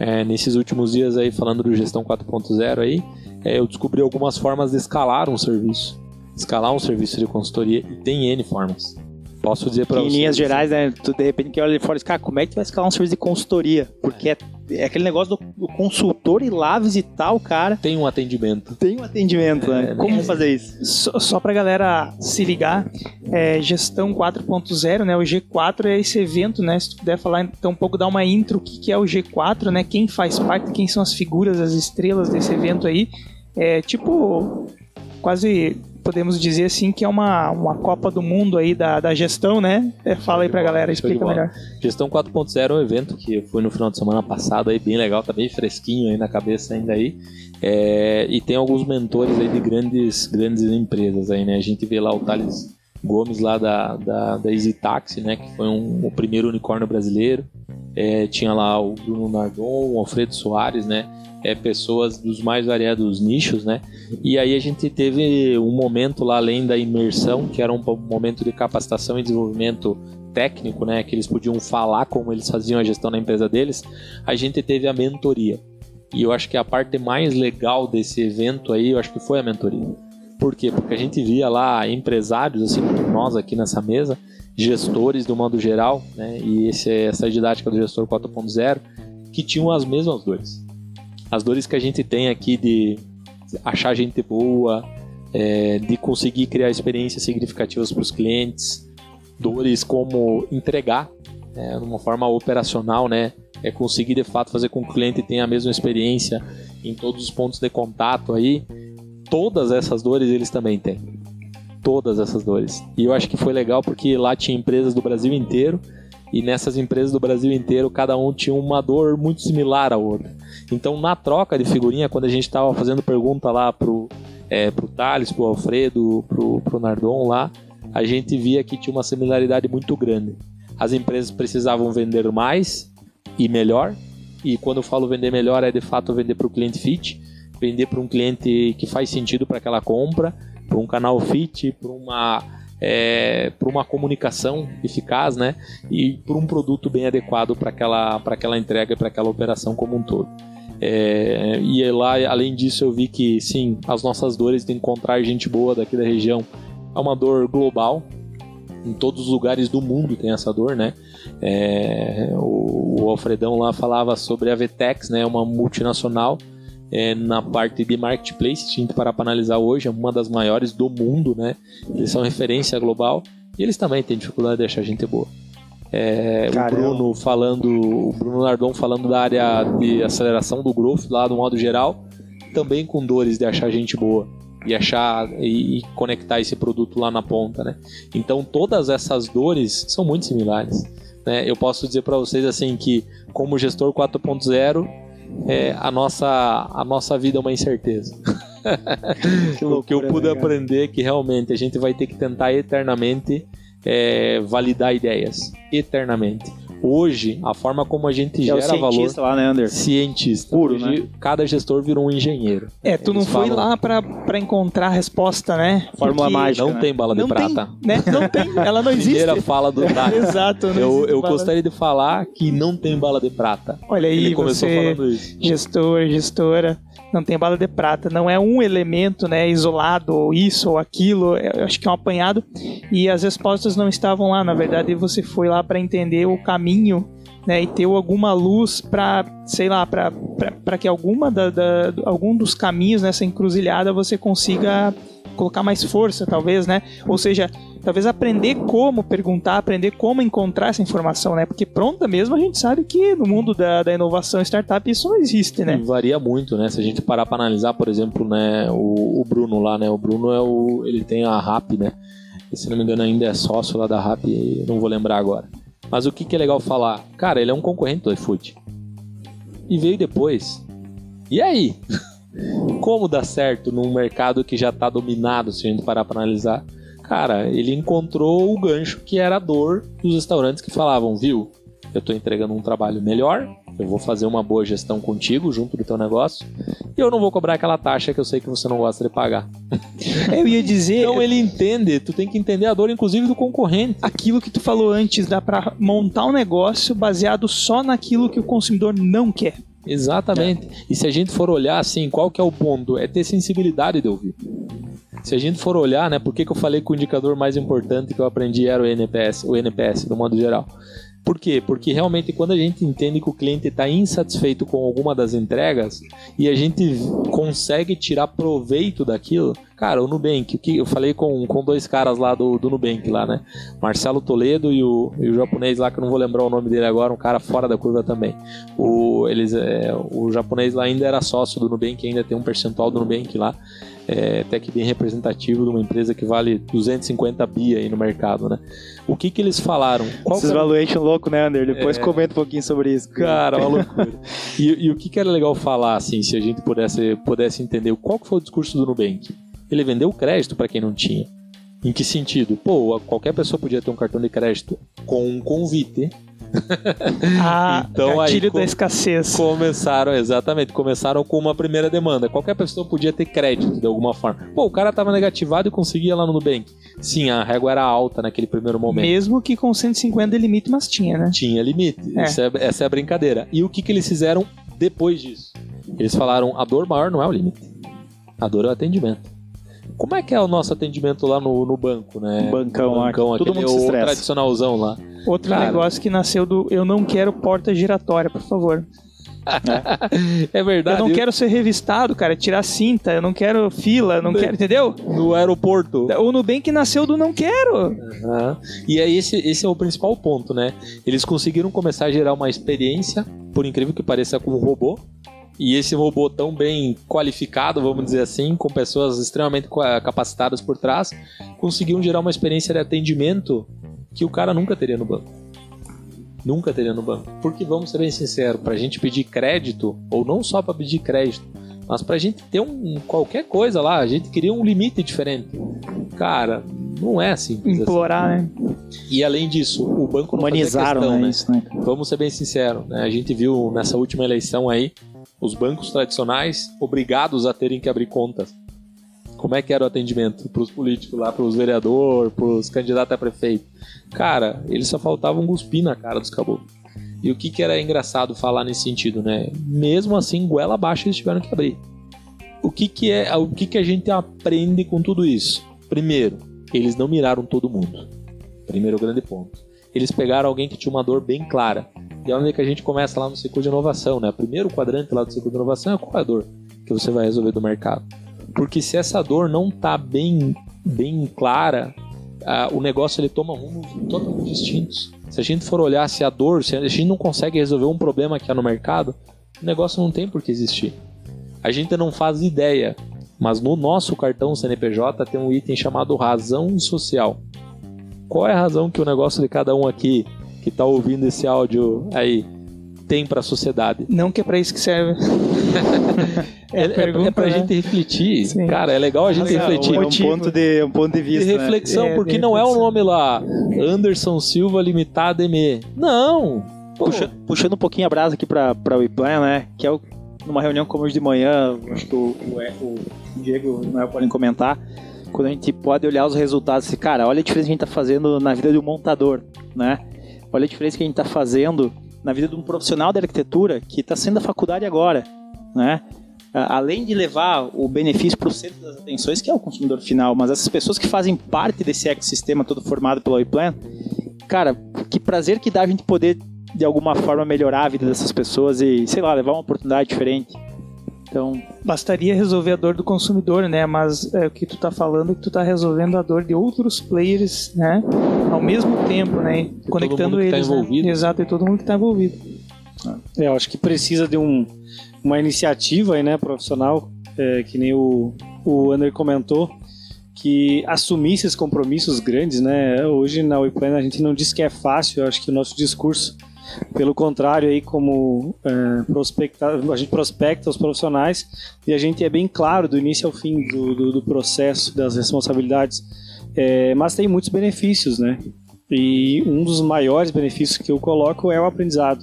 É, nesses últimos dias aí, falando do gestão 4.0 aí, é, eu descobri algumas formas de escalar um serviço. Escalar um serviço de consultoria e tem N formas. Posso dizer para você. Em linhas gerais, né? Tu de repente que olha fora e diz, cara, como é que tu vai escalar um serviço de consultoria? Porque é, é aquele negócio do, do, consultor ir lá visitar o cara. Tem um atendimento. Tem um atendimento, né? é, né? Como é, fazer isso? Só, só pra galera se ligar, é, gestão 4.0, né? O G4 é esse evento, né? Se tu puder falar então um pouco, dar uma intro, o que, que é o G4, né? Quem faz parte, quem são as figuras, as estrelas desse evento aí. É tipo quase podemos dizer assim que é uma, uma Copa do Mundo aí da, da gestão, né? É, fala aí pra galera, explica melhor. Gestão 4.0 é um evento que foi no final de semana passado aí, bem legal, tá bem fresquinho aí na cabeça ainda aí. É, e tem alguns mentores aí de grandes, grandes empresas aí, né? A gente vê lá o Thales Gomes lá da, da, da Easy Taxi, né? Que foi um, o primeiro unicórnio brasileiro. É, tinha lá o Bruno Nardon, o Alfredo Soares, né? é, pessoas dos mais variados nichos, né? E aí a gente teve um momento lá além da imersão, que era um momento de capacitação e desenvolvimento técnico, né? Que eles podiam falar como eles faziam a gestão da empresa deles. A gente teve a mentoria. E eu acho que a parte mais legal desse evento aí, eu acho que foi a mentoria. Por quê? Porque a gente via lá empresários, assim como nós aqui nessa mesa, gestores do modo geral, né? E esse, essa didática do gestor 4.0, que tinham as mesmas dores as dores que a gente tem aqui de achar gente boa, é, de conseguir criar experiências significativas para os clientes, dores como entregar né, de uma forma operacional, né? É conseguir de fato fazer com que o cliente tenha a mesma experiência em todos os pontos de contato aí. Todas essas dores eles também têm. Todas essas dores. E eu acho que foi legal porque lá tinha empresas do Brasil inteiro e nessas empresas do Brasil inteiro, cada um tinha uma dor muito similar à outra. Então, na troca de figurinha, quando a gente estava fazendo pergunta lá pro, é, pro Thales, pro Alfredo, pro, pro Nardon lá, a gente via que tinha uma similaridade muito grande. As empresas precisavam vender mais e melhor, e quando eu falo vender melhor é de fato vender para o cliente fit, vender para um cliente que faz sentido para aquela compra, para um canal fit, para uma é, para uma comunicação eficaz, né? E por um produto bem adequado para aquela, aquela entrega, para aquela operação como um todo. É, e lá, além disso, eu vi que sim, as nossas dores de encontrar gente boa daqui da região é uma dor global. Em todos os lugares do mundo tem essa dor, né? É, o, o Alfredão lá falava sobre a Vetex, né? Uma multinacional é, na parte de marketplace, se a gente parar para analisar hoje, é uma das maiores do mundo, né? Eles são referência global e eles também têm dificuldade de achar gente boa. É, o Bruno falando, o Bruno Nardon falando da área de aceleração do growth lá do modo geral, também com dores de achar gente boa. e achar e, e conectar esse produto lá na ponta, né? Então todas essas dores são muito similares. Né? Eu posso dizer para vocês assim que como gestor 4.0 é, a nossa a nossa vida é uma incerteza. Que o que eu loucura, pude né, aprender é que realmente a gente vai ter que tentar eternamente é, validar ideias eternamente. Hoje, a forma como a gente É o gera valor cientista lá, né, Anderson? cientista. Puro, Hoje, cada gestor virou um engenheiro. É, tu não Eles foi falam- lá pra, pra encontrar a resposta, né? Fórmula Porque mágica. Não né? tem bala de Não tem, prata. né? Não tem, ela não existe. Primeira fala do Dai. Exato. não Eu, existe eu bala- gostaria de falar que não tem bala de prata. Olha aí, Ele começou você, falando isso. gestor, gestora, não tem bala de prata. Não é um elemento né, isolado, ou isso ou aquilo. Eu acho que é um apanhado. E as respostas não estavam lá. Na verdade, você foi lá para entender o caminho né, e ter alguma luz para, sei lá, para que alguma da, da- algum dos caminhos nessa encruzilhada você consiga colocar mais força, talvez, né? Ou seja, talvez aprender como perguntar, aprender como encontrar essa informação, né? Porque pronta mesmo a gente sabe que no mundo da, da inovação startup isso não existe, né? Varia muito, né? Se a gente parar para analisar, por exemplo, né, o, o Bruno lá, né? O Bruno é o, ele tem a RAP, né? Se não me engano ainda é sócio lá da RAP, não vou lembrar agora. Mas o que, que é legal falar? Cara, ele é um concorrente do iFood. E veio depois. E aí? Como dá certo num mercado que já está dominado, se a gente parar para analisar? Cara, ele encontrou o gancho que era a dor dos restaurantes que falavam, viu? Eu estou entregando um trabalho melhor, eu vou fazer uma boa gestão contigo, junto do teu negócio, e eu não vou cobrar aquela taxa que eu sei que você não gosta de pagar. Eu ia dizer Então ele entende, tu tem que entender a dor, inclusive, do concorrente. aquilo que tu falou antes, dá para montar um negócio baseado só naquilo que o consumidor não quer. Exatamente. E se a gente for olhar assim, qual que é o ponto? É ter sensibilidade de ouvir. Se a gente for olhar, né, por que, que eu falei que o indicador mais importante que eu aprendi era o NPS, o NPS, do modo geral? Por quê? Porque realmente quando a gente entende que o cliente está insatisfeito com alguma das entregas e a gente consegue tirar proveito daquilo, cara, o Nubank, o que eu falei com, com dois caras lá do, do Nubank lá, né? Marcelo Toledo e o, e o japonês lá, que eu não vou lembrar o nome dele agora, um cara fora da curva também. O, eles, é, o japonês lá ainda era sócio do Nubank, ainda tem um percentual do Nubank lá, é, até que bem representativo de uma empresa que vale 250 bi aí no mercado, né? O que que eles falaram? Qual Esses valuation louco, né, Ander? Depois É. comenta um pouquinho sobre isso. Cara, uma loucura. e, e o que, que era legal falar, assim, se a gente pudesse, pudesse entender qual que foi o discurso do Nubank? Ele vendeu crédito para quem não tinha. Em que sentido? Pô, qualquer pessoa podia ter um cartão de crédito com um convite. Ah, Então, aí, gatilho com- da escassez. Começaram, exatamente, começaram com uma primeira demanda. Qualquer pessoa podia ter crédito de alguma forma. Pô, o cara tava negativado e conseguia lá no Nubank. Sim, a régua era alta naquele primeiro momento. Mesmo que com 150 de limite, mas tinha, né? Tinha limite. É. Isso é- essa é a brincadeira. E o que, que eles fizeram depois disso? Eles falaram: a dor maior não é o limite. A dor é o atendimento. Como é que é o nosso atendimento lá no, no banco, né? Bancão lá, Bancão, todo aquele mundo se o estressa. tradicionalzão lá. Outro Cara. negócio que nasceu do eu não quero porta giratória, por favor. É Eu verdade. não quero ser revistado, cara, tirar cinta, eu não quero fila, eu não quero, entendeu? No aeroporto. O Nubank nasceu do não quero. Aham. E aí esse, esse é o principal ponto, né? Eles conseguiram começar a gerar uma experiência, por incrível que pareça, com um robô. E esse robô tão bem qualificado, vamos dizer assim, com pessoas extremamente capacitadas por trás, conseguiram gerar uma experiência de atendimento que o cara nunca teria no banco. Nunca teria no banco. Porque vamos ser bem sinceros, pra gente pedir crédito, ou não só pra pedir crédito, mas pra gente ter um qualquer coisa lá, a gente queria um limite diferente. Cara, não é assim. Implorar, né? E além disso, o banco não Humanizaram, questão, né, né? isso, né? Vamos ser bem sinceros, né? A gente viu nessa última eleição aí os bancos tradicionais obrigados a terem que abrir contas. Como é que era o atendimento para os políticos lá, para os vereadores, para os candidatos a prefeito? Cara, eles só faltavam cuspir na cara dos caboclos. E o que, que era engraçado falar nesse sentido, né? Mesmo assim, goela abaixo eles tiveram que abrir. O que, que é, o que, que a gente aprende com tudo isso? Primeiro, eles não miraram todo mundo. Primeiro grande ponto. Eles pegaram alguém que tinha uma dor bem clara. E é onde que a gente começa lá no ciclo de inovação, né? O primeiro quadrante lá do ciclo de inovação é qual é a dor que você vai resolver do mercado. Porque se essa dor não tá bem, bem clara, o negócio ele toma rumos totalmente distintos. Se a gente for olhar se a dor, se a gente não consegue resolver um problema que há no mercado, o negócio não tem por que existir. A gente não faz ideia Mas no nosso cartão CNPJ tem um item chamado razão social. Qual é a razão que o negócio de cada um aqui que está ouvindo esse áudio aí tem para a sociedade? Não que é pra isso que serve. É, é, pergunta, é pra né? gente refletir. Sim. Cara, é legal a gente Legal, refletir. é um Motivo. ponto de, um ponto de de vista. né? reflexão, É, porque de não é o reflexão. nome lá, Anderson Silva Limitada ME. Não! Puxa- puxando um pouquinho a brasa aqui para o WePlan, né? Que é o- numa reunião como hoje de manhã, acho que o, o, o Diego e o Noel podem comentar, quando a gente pode olhar os resultados e, cara, olha a diferença que a gente está fazendo na vida de um montador, né? Olha a diferença que a gente está fazendo na vida de um profissional da arquitetura que está saindo da faculdade agora, né? A- Além de levar o benefício para o centro das atenções, que é o consumidor final, mas essas pessoas que fazem parte desse ecossistema todo formado pelo WePlan, cara, que prazer que dá a gente poder de alguma forma melhorar a vida dessas pessoas e, sei lá, levar uma oportunidade diferente. Então, Bastaria resolver a dor do consumidor, né? Mas é, o que tu tá falando é que tu tá resolvendo a dor de outros players, né? Ao mesmo tempo, né? Conectando mundo que tá eles. né? envolvido. Exato, e todo mundo que tá envolvido. É, eu acho que precisa de um, uma iniciativa aí, né, profissional, é, que nem o, o Ander comentou, que assumisse esses compromissos grandes, né? Hoje na WePlan a gente não diz que é fácil, eu acho que o nosso discurso, pelo contrário, aí como é, prospectar, a gente prospecta os profissionais e a gente é bem claro do início ao fim do, do, do processo, das responsabilidades, É, mas tem muitos benefícios, né? E um dos maiores benefícios que eu coloco é o aprendizado.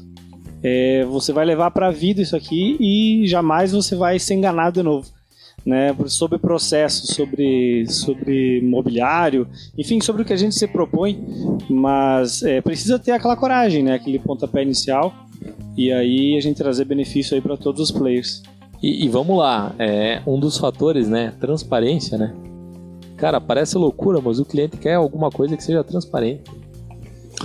É, você vai levar para a vida isso aqui e jamais você vai ser enganado de novo. Né, sobre processo, sobre, sobre mobiliário, enfim, sobre o que a gente se propõe, mas é, precisa ter aquela coragem, né, aquele pontapé inicial, e aí a gente trazer benefício aí para todos os players. E, e vamos lá, é, um dos fatores, né? Transparência, né? Cara, parece loucura, mas o cliente quer alguma coisa que seja transparente.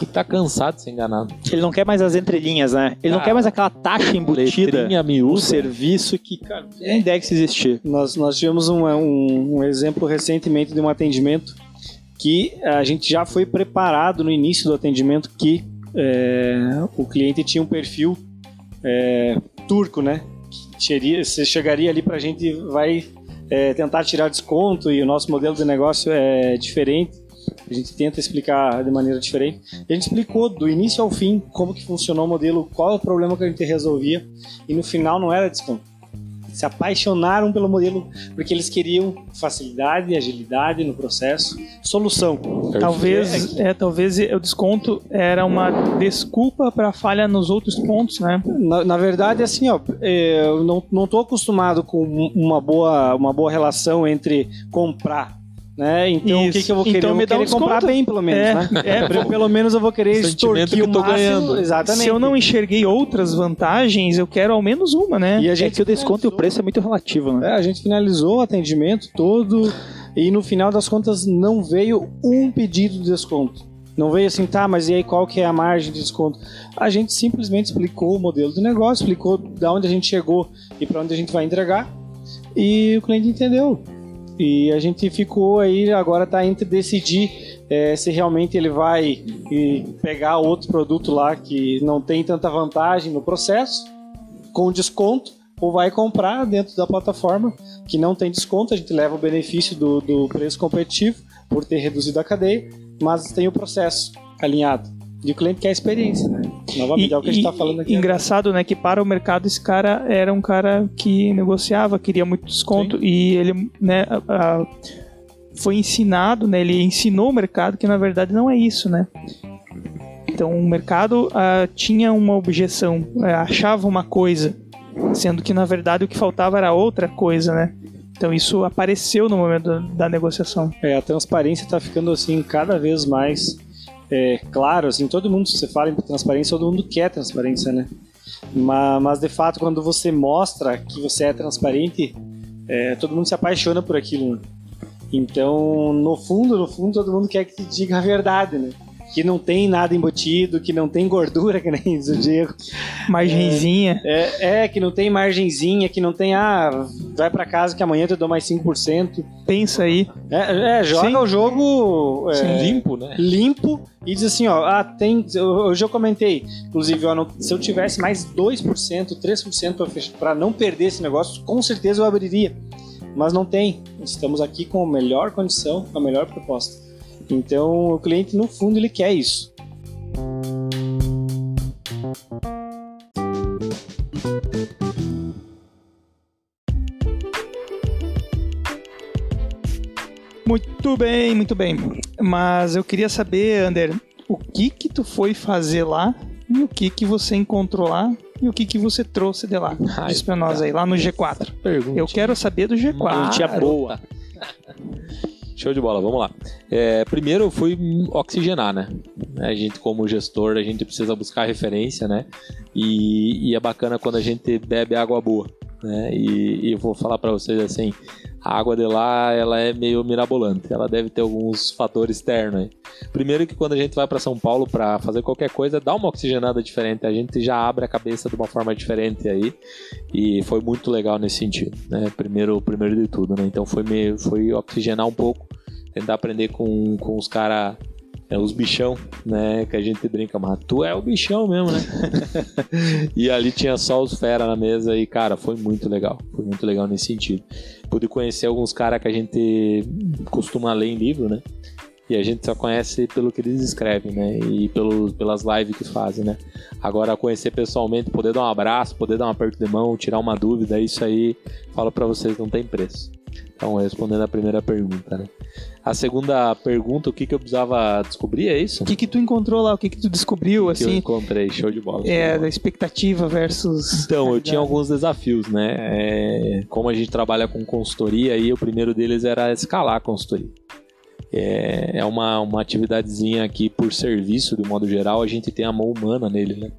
E tá cansado de ser enganado. ele não quer mais as entrelinhas, né? Ele não Ah, quer mais aquela taxa embutida Letrinha miúda. serviço que, cara, nem ideia que se existir. Nós, nós tivemos um, um, um exemplo recentemente de um atendimento que a gente já foi preparado no início do atendimento que é, o cliente tinha um perfil é, turco, né? Que seria- Você chegaria ali para a gente vai é, tentar tirar desconto e o nosso modelo de negócio é diferente. A gente tenta explicar de maneira diferente. E a gente explicou do início ao fim como que funcionou o modelo, qual é o problema que a gente resolvia e no final não era desconto se apaixonaram pelo modelo porque eles queriam facilidade, agilidade no processo, solução. Talvez, é, talvez o desconto era uma desculpa para falha nos outros pontos, né? Na, na verdade, assim, ó, é, eu não, não tô acostumado com uma boa, uma boa relação entre comprar. Né? Então o que, Isso. que eu vou querer? Então eu vou me dá um querer comprar desconto. bem, pelo menos, É, né? é, Pelo- pelo menos eu vou querer extorquir que o eu tô máximo. ganhando. Exatamente. Se eu não enxerguei outras vantagens, eu quero ao menos uma, né? E a É gente que o desconto e o preço é muito relativo, né? É, a gente finalizou o atendimento todo e no final das contas não veio um pedido de desconto. Não veio assim, tá, mas e aí qual que é a margem de desconto? A gente simplesmente explicou o modelo do negócio, explicou da onde a gente chegou e para onde a gente vai entregar e o cliente entendeu. E a gente ficou aí, agora tá entre decidir é, se realmente ele vai pegar outro produto lá que não tem tanta vantagem no processo, com desconto, ou vai comprar dentro da plataforma que não tem desconto, a gente leva o benefício do, do preço competitivo por ter reduzido a cadeia, mas tem o processo alinhado. E o cliente quer a experiência, né? Novamente, é o que a gente está falando aqui. Engraçado, né? Que para o mercado esse cara era um cara que negociava, queria muito desconto e ele, né? a- a- foi ensinado, né? Ele ensinou o mercado que na verdade não é isso, né? Então o mercado ah, tinha uma objeção, eh, achava uma coisa, sendo que na verdade o que faltava era outra coisa, né? Então isso apareceu no momento da, da negociação. É, a transparência está ficando assim cada vez mais é, claro, assim, todo mundo, se você fala em transparência, todo mundo quer transparência, né? Mas, mas de fato, quando você mostra que você é transparente, é, todo mundo se apaixona por aquilo. né? Então, no fundo, no fundo, todo mundo quer que te diga a verdade, né? Que não tem nada embutido, que não tem gordura, que nem diz o Diego. Margenzinha. É, é, que não tem margenzinha, que não tem, ah, vai pra casa que amanhã eu te dou mais 5%. Pensa aí. É, é joga Sim. o jogo é, Limpo, né? limpo e diz assim, ó, ah, tem, hoje eu comentei, inclusive, ó, não- se eu tivesse mais 2%, 3% para não perder esse negócio, com certeza eu abriria. mas não tem. Estamos aqui com a melhor condição, com a melhor proposta. Então o cliente no fundo ele quer isso. Muito bem, muito bem. Mas eu queria saber, Ander, o que que tu foi fazer lá e o que que você encontrou lá e o que que você trouxe de lá. Ai, Diz pra nós aí, lá no G4. Pergunta. Eu quero saber do G4. Gente é boa. Show de bola, vamos lá. É, primeiro fui oxigenar, né? A gente, como gestor, a gente precisa buscar referência, né? E, e é bacana quando a gente bebe água boa, né? E, e eu vou falar para vocês assim, a água de lá, ela é meio mirabolante, ela deve ter alguns fatores externos aí. Primeiro que quando a gente vai para São Paulo para fazer qualquer coisa, dá uma oxigenada diferente, a gente já abre a cabeça de uma forma diferente aí, e foi muito legal nesse sentido, né? Primeiro, primeiro de tudo, né? Então foi meio, foi oxigenar um pouco, tentar aprender com, com os caras é, os bichão, né? Que a gente brinca, mas tu é o bichão mesmo, né? e ali tinha só os fera na mesa e, cara, foi muito legal. Foi muito legal nesse sentido. Pude conhecer alguns caras que a gente costuma ler em livro, né? E a gente só conhece pelo que eles escrevem, né? E pelo, pelas lives que fazem, né? Agora, conhecer pessoalmente, poder dar um abraço, poder dar um aperto de mão, tirar uma dúvida, isso aí, falo para vocês, não tem preço. Então, respondendo a primeira pergunta, né? A segunda pergunta, o que, que eu precisava descobrir, é isso? O que que tu encontrou lá? O que que tu descobriu, que eu assim? encontrei, show de bola. É, da expectativa versus... Então, eu tinha alguns desafios, né? É, como a gente trabalha com consultoria, aí o primeiro deles era escalar a consultoria. É, é uma, uma atividadezinha que, por serviço, de modo geral, a gente tem a mão humana nele, né?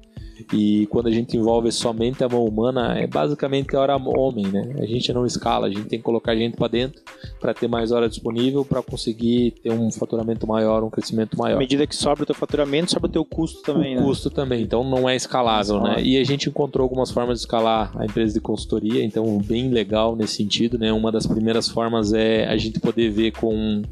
E quando a gente envolve somente a mão humana, é basicamente a hora homem, né? A gente não escala, a gente tem que colocar gente para dentro para ter mais hora disponível para conseguir ter um faturamento maior, um crescimento À maior medida que sobra o teu faturamento, sobra o teu custo também, o né? custo também, então não é escalável, né? E a gente encontrou algumas formas de escalar a empresa de consultoria, então bem legal nesse sentido, né? Uma das primeiras formas é a gente poder ver com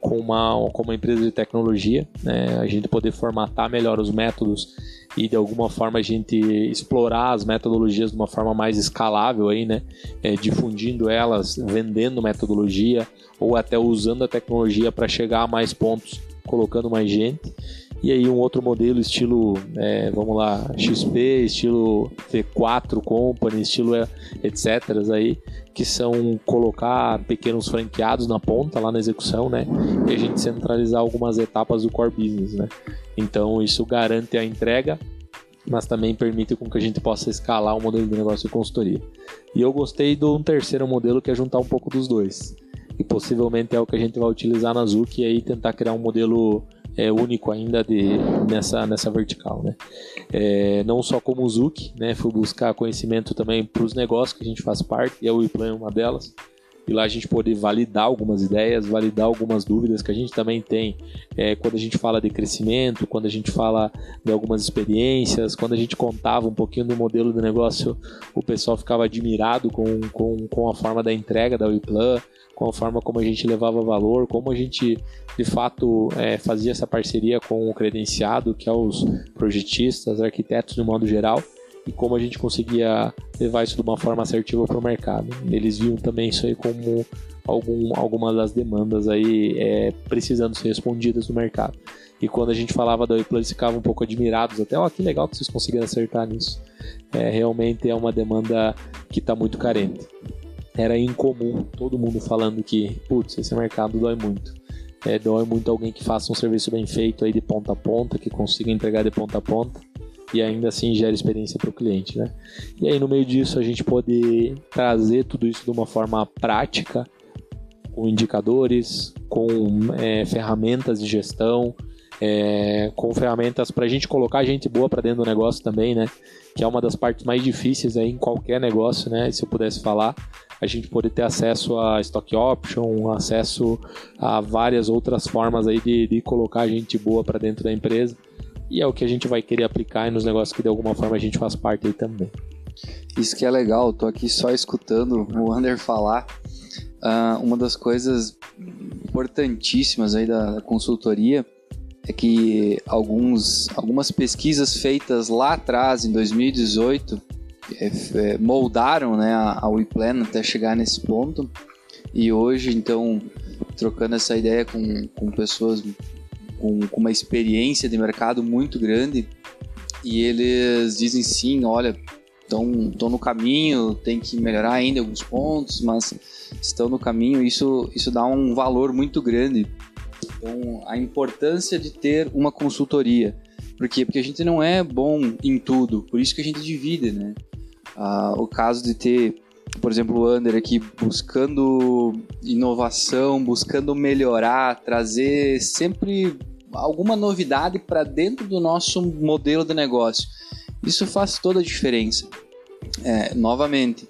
com uma, com uma empresa de tecnologia, né? a gente poder formatar melhor os métodos e de alguma forma a gente explorar as metodologias de uma forma mais escalável aí, né? É, difundindo elas, vendendo metodologia ou até usando a tecnologia para chegar a mais pontos, colocando mais gente. E aí um outro modelo estilo, é, vamos lá, XP, estilo V4 Company, estilo é, etc. aí, que são colocar pequenos franqueados na ponta lá na execução, né? E a gente centralizar algumas etapas do core business, né? Então isso garante a entrega, mas também permite com que a gente possa escalar o modelo de negócio de consultoria. E eu gostei de um terceiro modelo que é juntar um pouco dos dois. E possivelmente é o que a gente vai utilizar na Zuc e aí tentar criar um modelo é, único ainda de, nessa, nessa vertical, né? É, não só como Zuc, né? Fui buscar conhecimento também para os negócios que a gente faz parte, e a WePlan é uma delas. E lá a gente poder validar algumas ideias, validar algumas dúvidas que a gente também tem é, quando a gente fala de crescimento, quando a gente fala de algumas experiências, quando a gente contava um pouquinho do modelo de negócio, o pessoal ficava admirado com, com, com a forma da entrega da WePlan, com a forma como a gente levava valor, como a gente de fato é, fazia essa parceria com o credenciado, que é os projetistas, arquitetos de modo geral, e como a gente conseguia levar isso de uma forma assertiva para o mercado. Eles viam também isso aí como algum, algumas das demandas aí é, precisando ser respondidas no mercado. E quando a gente falava da WePlan, eles ficavam um pouco admirados, até, ó, que legal que vocês conseguiram acertar nisso. É, realmente é uma demanda que está muito carente era incomum todo mundo falando que, putz, esse mercado dói muito. É, dói muito alguém que faça um serviço bem feito aí de ponta a ponta, que consiga entregar de ponta a ponta e ainda assim gera experiência para o cliente, né? E aí no meio disso a gente poder trazer tudo isso de uma forma prática, com indicadores, com é, ferramentas de gestão, é, com ferramentas para a gente colocar gente boa para dentro do negócio também, né? Que é uma das partes mais difíceis aí em qualquer negócio, né? Se eu pudesse falar, a gente poder ter acesso a stock option, acesso a várias outras formas aí de, de colocar gente boa para dentro da empresa. E é o que a gente vai querer aplicar nos negócios que de alguma forma a gente faz parte aí também. Isso que é legal, tô aqui só escutando o Ander falar. Ah, uma das coisas importantíssimas aí da consultoria é que alguns, algumas pesquisas feitas lá atrás, em 2018, é, é, moldaram né, a, a WePlan até chegar nesse ponto. E hoje, então, trocando essa ideia com, com pessoas com, com uma experiência de mercado muito grande, e eles dizem sim, olha, estão no caminho, tem que melhorar ainda alguns pontos, mas estão no caminho, isso, isso dá um valor muito grande. Então, a importância de ter uma consultoria. Por quê? Porque a gente não é bom em tudo, por isso que a gente divide, né? Ah, o caso de ter, por exemplo, o Under aqui buscando inovação, buscando melhorar, trazer sempre alguma novidade para dentro do nosso modelo de negócio. Isso faz toda a diferença. É, novamente,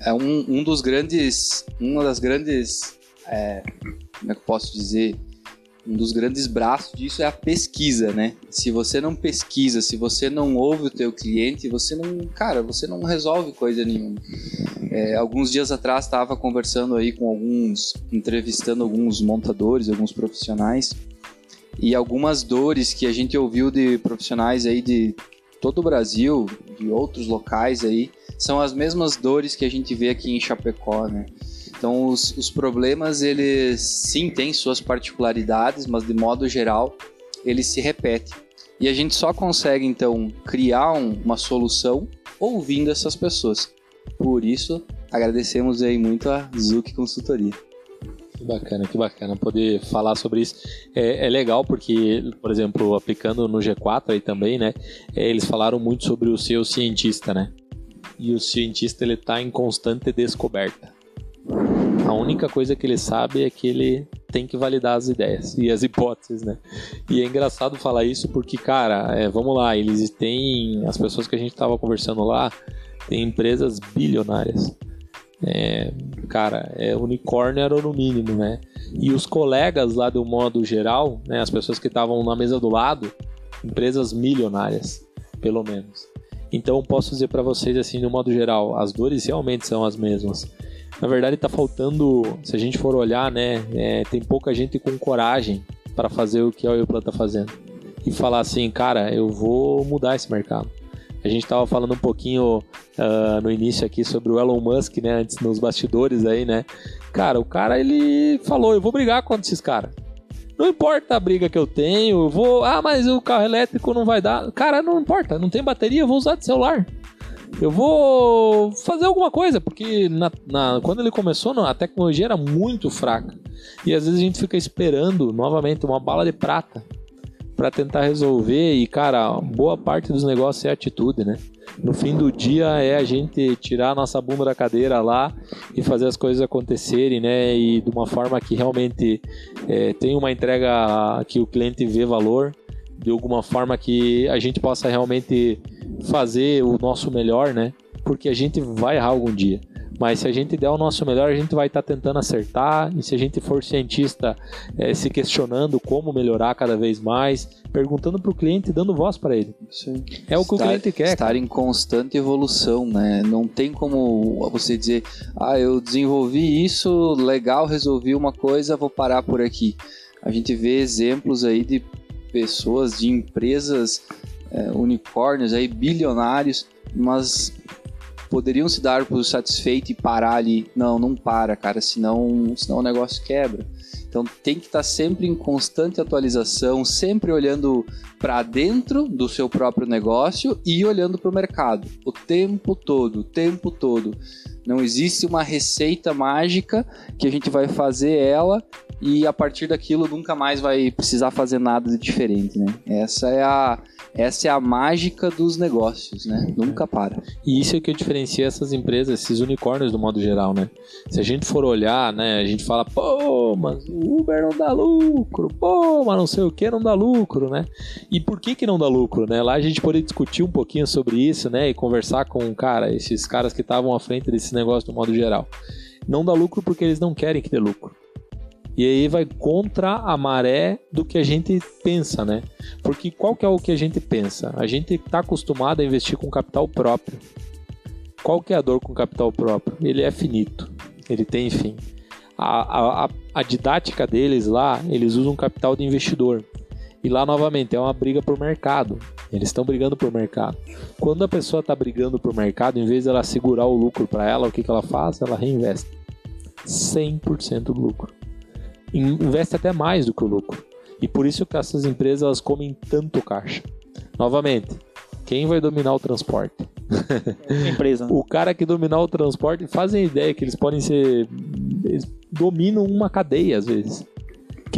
é um, um dos grandes, uma das grandes, é, como é que eu posso dizer, um dos grandes braços disso é a pesquisa, né? Se você não pesquisa, se você não ouve o teu cliente, você não, cara, você não resolve coisa nenhuma. É, alguns dias atrás estava conversando aí com alguns, entrevistando alguns montadores, alguns profissionais e algumas dores que a gente ouviu de profissionais aí de todo o Brasil, de outros locais aí, são as mesmas dores que a gente vê aqui em Chapecó, né? Então os, os problemas eles sim têm suas particularidades, mas de modo geral eles se repetem. E a gente só consegue então criar um, uma solução ouvindo essas pessoas. Por isso agradecemos aí muito a Zuc Consultoria. Que bacana, que bacana poder falar sobre isso. É, é, legal porque, por exemplo, aplicando no G4 aí também, né? É, eles falaram muito sobre o seu cientista, né? E o cientista ele está em constante descoberta. A única coisa que ele sabe é que ele tem que validar as ideias e as hipóteses, né? E é engraçado falar isso porque, cara, é, vamos lá, eles têm as pessoas que a gente estava conversando lá, tem empresas bilionárias é, cara, é unicórnio era no mínimo, né? E os colegas lá do modo geral, né, as pessoas que estavam na mesa do lado, empresas milionárias, pelo menos. Então posso dizer para vocês assim, no modo geral, as dores realmente são as mesmas. Na verdade, está faltando, se a gente for olhar, né, é, tem pouca gente com coragem para fazer o que a Euplan está fazendo e falar assim, cara, eu vou mudar esse mercado. A gente estava falando um pouquinho uh, no início aqui sobre o Elon Musk, né? Antes nos bastidores aí, né? Cara, o cara ele falou: eu vou brigar contra esses caras. Não importa a briga que eu tenho, eu vou. Ah, mas o carro elétrico não vai dar. Cara, não importa, não tem bateria, eu vou usar de celular. Eu vou fazer alguma coisa, porque na, na, quando ele começou, a tecnologia era muito fraca. E às vezes a gente fica esperando novamente uma bala de prata para tentar resolver. E, cara, boa parte dos negócios é atitude, né? No fim do dia é a gente tirar a nossa bunda da cadeira lá e fazer as coisas acontecerem, né? E de uma forma que realmente é, tem uma entrega que o cliente vê valor, de alguma forma que a gente possa realmente fazer o nosso melhor, né? Porque a gente vai errar algum dia. Mas se a gente der o nosso melhor, a gente vai estar tá tentando acertar. E se a gente for cientista, é, se questionando como melhorar cada vez mais, perguntando para o cliente, dando voz para ele. É o que estar, o cliente quer. Estar cara. em constante evolução, né? Não tem como você dizer, ah, eu desenvolvi isso, legal, resolvi uma coisa, vou parar por aqui. A gente vê exemplos aí de pessoas, de empresas, é, unicórnios aí, bilionários, mas poderiam se dar por satisfeito e parar ali. Não, não para, cara, senão, senão o negócio quebra. Então tem que estar sempre em constante atualização, sempre olhando para dentro do seu próprio negócio e olhando para o mercado o tempo todo, o tempo todo. Não existe uma receita mágica que a gente vai fazer ela e a partir daquilo nunca mais vai precisar fazer nada de diferente, né? Essa é a essa é a mágica dos negócios, né? Nunca para. E isso é que diferencia essas empresas, esses unicórnios do modo geral, né? Se a gente for olhar, né, a gente fala, pô, mas o Uber não dá lucro, pô, mas não sei o que não dá lucro, né? E por que que não dá lucro, né? Lá a gente poderia discutir um pouquinho sobre isso, né, e conversar com, cara, esses caras que estavam à frente desse negócio do modo geral. Não dá lucro porque eles não querem que dê lucro. E aí vai contra a maré do que a gente pensa, né? Porque qual que é o que a gente pensa? A gente está acostumado a investir com capital próprio. Qual que é a dor com capital próprio? Ele é finito, ele tem fim. A, a, a didática deles lá, eles usam capital de investidor. E lá, novamente, é uma briga por mercado. Eles estão brigando por mercado. Quando a pessoa está brigando por mercado, em vez de ela segurar o lucro para ela, o que, que ela faz? Ela reinveste. 100% do lucro. Investe até mais do que o lucro. E por isso que essas empresas elas comem tanto caixa. Novamente, quem vai dominar o transporte? empresa. o cara que dominar o transporte fazem ideia que eles podem ser. Eles dominam uma cadeia às vezes.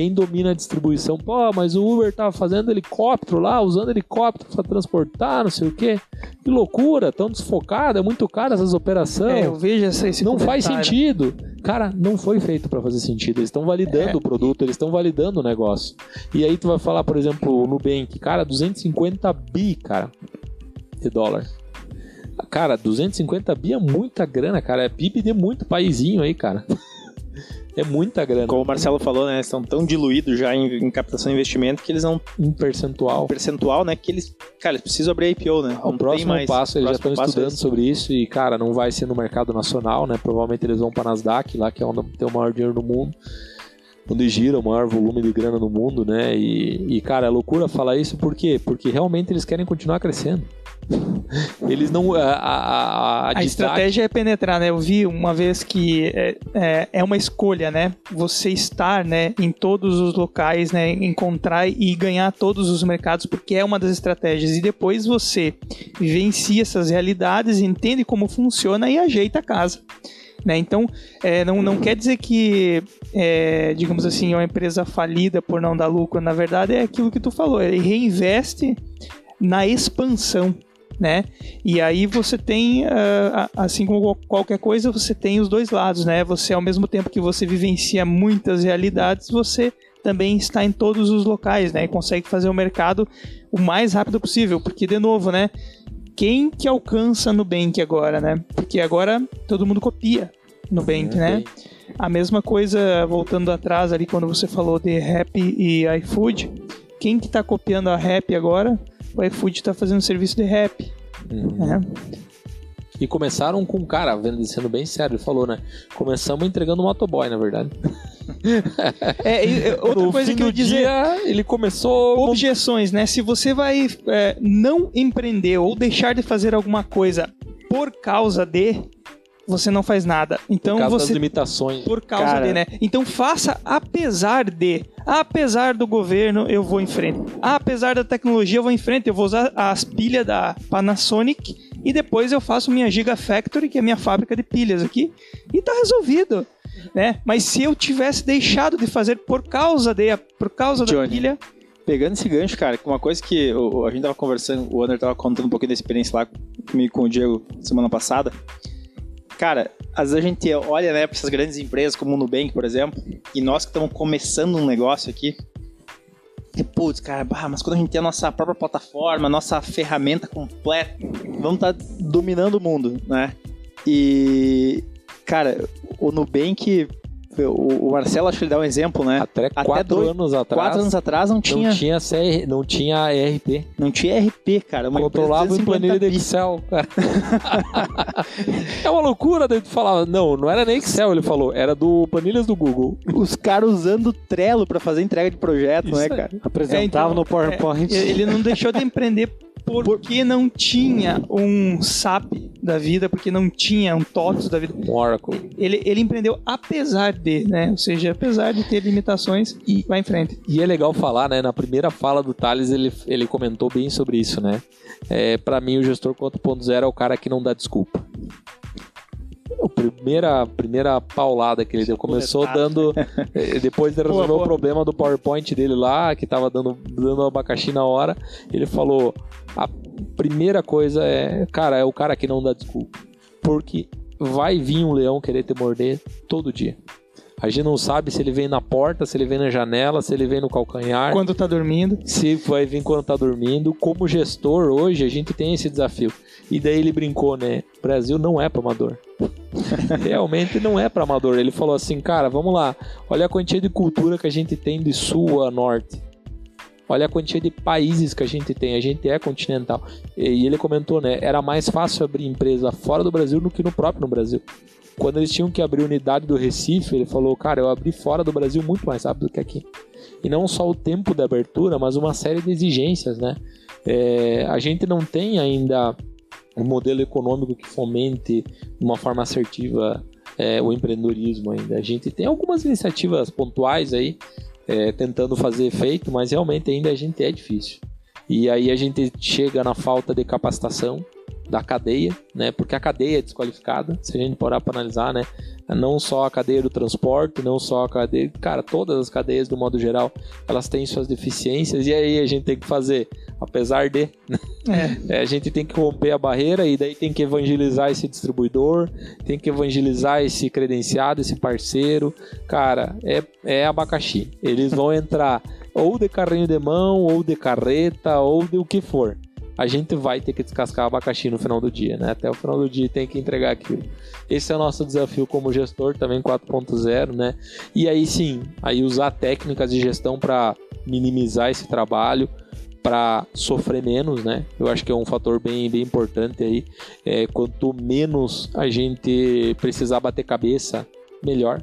Quem domina a distribuição, pô, mas o Uber tava fazendo helicóptero lá, usando helicóptero para transportar, não sei o quê. Que loucura, tão desfocado, é muito caro essas operações. É, eu vejo essa, esse Não faz sentido. Cara, não foi feito para fazer sentido. Eles estão validando é. o produto, eles estão validando o negócio. E aí tu vai falar, por exemplo, o Nubank, cara, 250 bi, cara, de dólar. Cara, 250 bi é muita grana, cara. É PIB de muito paizinho aí, cara. É muita grana. Como o Marcelo falou, né? Estão tão diluídos já em, em captação de investimento que eles não. Em percentual. percentual, né? Que eles. Cara, eles precisam abrir a IPO, né? O próximo passo, eles já estão estudando é sobre isso e, cara, não vai ser no mercado nacional, né? Provavelmente eles vão para Nasdaq, lá que é onde tem o maior dinheiro do mundo onde gira o maior volume de grana no mundo, né? E, e, cara, é loucura falar isso, por quê? Porque realmente eles querem continuar crescendo. Eles não. A, a, a, a estratégia é penetrar, né? Eu vi uma vez que é, é, é, uma escolha, né? Você estar né, em todos os locais, né? Encontrar e ganhar todos os mercados, porque é uma das estratégias. E depois você vivencia essas realidades, entende como funciona e ajeita a casa. Né? Então, é, não, não quer dizer que, é, digamos assim, é uma empresa falida por não dar lucro. Na verdade, é aquilo que tu falou, ele reinveste na expansão né? E aí você tem, uh, assim como qualquer coisa, você tem os dois lados, né? Você, ao mesmo tempo que você vivencia muitas realidades, você também está em todos os locais, né? E consegue fazer o mercado o mais rápido possível, porque, de novo, né? Quem que alcança Nubank agora, né? Porque agora todo mundo copia Nubank, é, né? A mesma coisa, voltando atrás ali, quando você falou de Rap e iFood, quem que está copiando a Rap agora? o iFood está fazendo serviço de rap. Uhum. Né? E começaram com um cara, sendo bem sério, ele falou, né? Começamos entregando um motoboy, na verdade. é, e, outra no coisa que eu dizer, dia, ele começou objeções, né? Se você vai é, não empreender ou deixar de fazer alguma coisa por causa de você não faz nada. Então por causa você das limitações. Por causa Cara. de, né? Então faça apesar de, apesar do governo, eu vou em frente. Apesar da tecnologia, eu vou em frente. Eu vou usar as pilhas da Panasonic e depois eu faço minha Gigafactory, que é a minha fábrica de pilhas aqui, e tá resolvido. Né? Mas se eu tivesse deixado de fazer por causa de, por causa Johnny. da pilha, pegando esse gancho, cara, uma coisa que a gente tava conversando, o André tava contando um pouquinho da experiência lá comigo com o Diego semana passada cara, às vezes a gente olha, né, para essas grandes empresas como o Nubank, por exemplo, e nós que estamos começando um negócio aqui, e, putz, cara, bah, mas quando a gente tem a nossa própria plataforma, a nossa ferramenta completa, vamos estar tá dominando o mundo, né? E, cara, o Nubank o, Marcelo, acho que ele dá um exemplo, né? Até, Até quatro dois, anos atrás. Quatro anos atrás não tinha. Não tinha, CR, não tinha ERP. Não tinha ERP, cara. Uma Controlava em planilha de Excel, cara. é uma loucura daí tu falava. Não, não era nem Excel, ele falou. Era do planilhas do Google. Os caras usando Trello para fazer entrega de projeto, Isso né, cara? Apresentava é, então, no PowerPoint. É, ele não deixou de empreender porque não tinha um SAP da vida, porque não tinha um TOTS da vida. Um Oracle. Ele, ele empreendeu apesar né? Ou seja, apesar de ter limitações, e vai em frente. E é legal falar, né? Na primeira fala do Thales, ele, ele comentou bem sobre isso, né? É, para mim, o gestor 4.0 é o cara que não dá desculpa. A primeira, primeira paulada que ele deu, começou dando. Eh, depois de resolver o problema do PowerPoint dele lá, que tava dando, dando abacaxi na hora, ele falou: a primeira coisa é, cara, é o cara que não dá desculpa. Porque vai vir um leão querer te morder todo dia. A gente não sabe se ele vem na porta, se ele vem na janela, se ele vem no calcanhar. Quando tá dormindo. Se vai vir quando tá dormindo. Como gestor, hoje, a gente tem esse desafio. E daí ele brincou, né? Brasil não é para amador. Realmente não é para amador. Ele falou assim, cara, vamos lá. Olha a quantia de cultura que a gente tem de sul a norte. Olha a quantia de países que a gente tem, a gente é continental. E ele comentou, né? Era mais fácil abrir empresa fora do Brasil do que no próprio no Brasil. Quando eles tinham que abrir unidade do Recife, ele falou, cara, eu abri fora do Brasil muito mais rápido que aqui. E não só o tempo da abertura, mas uma série de exigências, né? É, a gente não tem ainda um modelo econômico que fomente de uma forma assertiva é, o empreendedorismo ainda. A gente tem algumas iniciativas pontuais aí, é, tentando fazer efeito, mas realmente ainda a gente é difícil. E aí a gente chega na falta de capacitação da cadeia, né? Porque a cadeia é desqualificada, se a gente parar para analisar, né? Não só a cadeia do transporte, não só a cadeia, cara, todas as cadeias do modo geral, elas têm suas deficiências e aí a gente tem que fazer, apesar de, é. É, a gente tem que romper a barreira e daí tem que evangelizar esse distribuidor, tem que evangelizar esse credenciado, esse parceiro, cara, é, é abacaxi. Eles vão entrar ou de carrinho de mão, ou de carreta, ou de o que for a gente vai ter que descascar abacaxi no final do dia, né? Até o final do dia tem que entregar aquilo. Esse é o nosso desafio como gestor, também 4.0, né? E aí sim, aí usar técnicas de gestão para minimizar esse trabalho, para sofrer menos, né? Eu acho que é um fator bem, bem importante aí. É, quanto menos a gente precisar bater cabeça, melhor.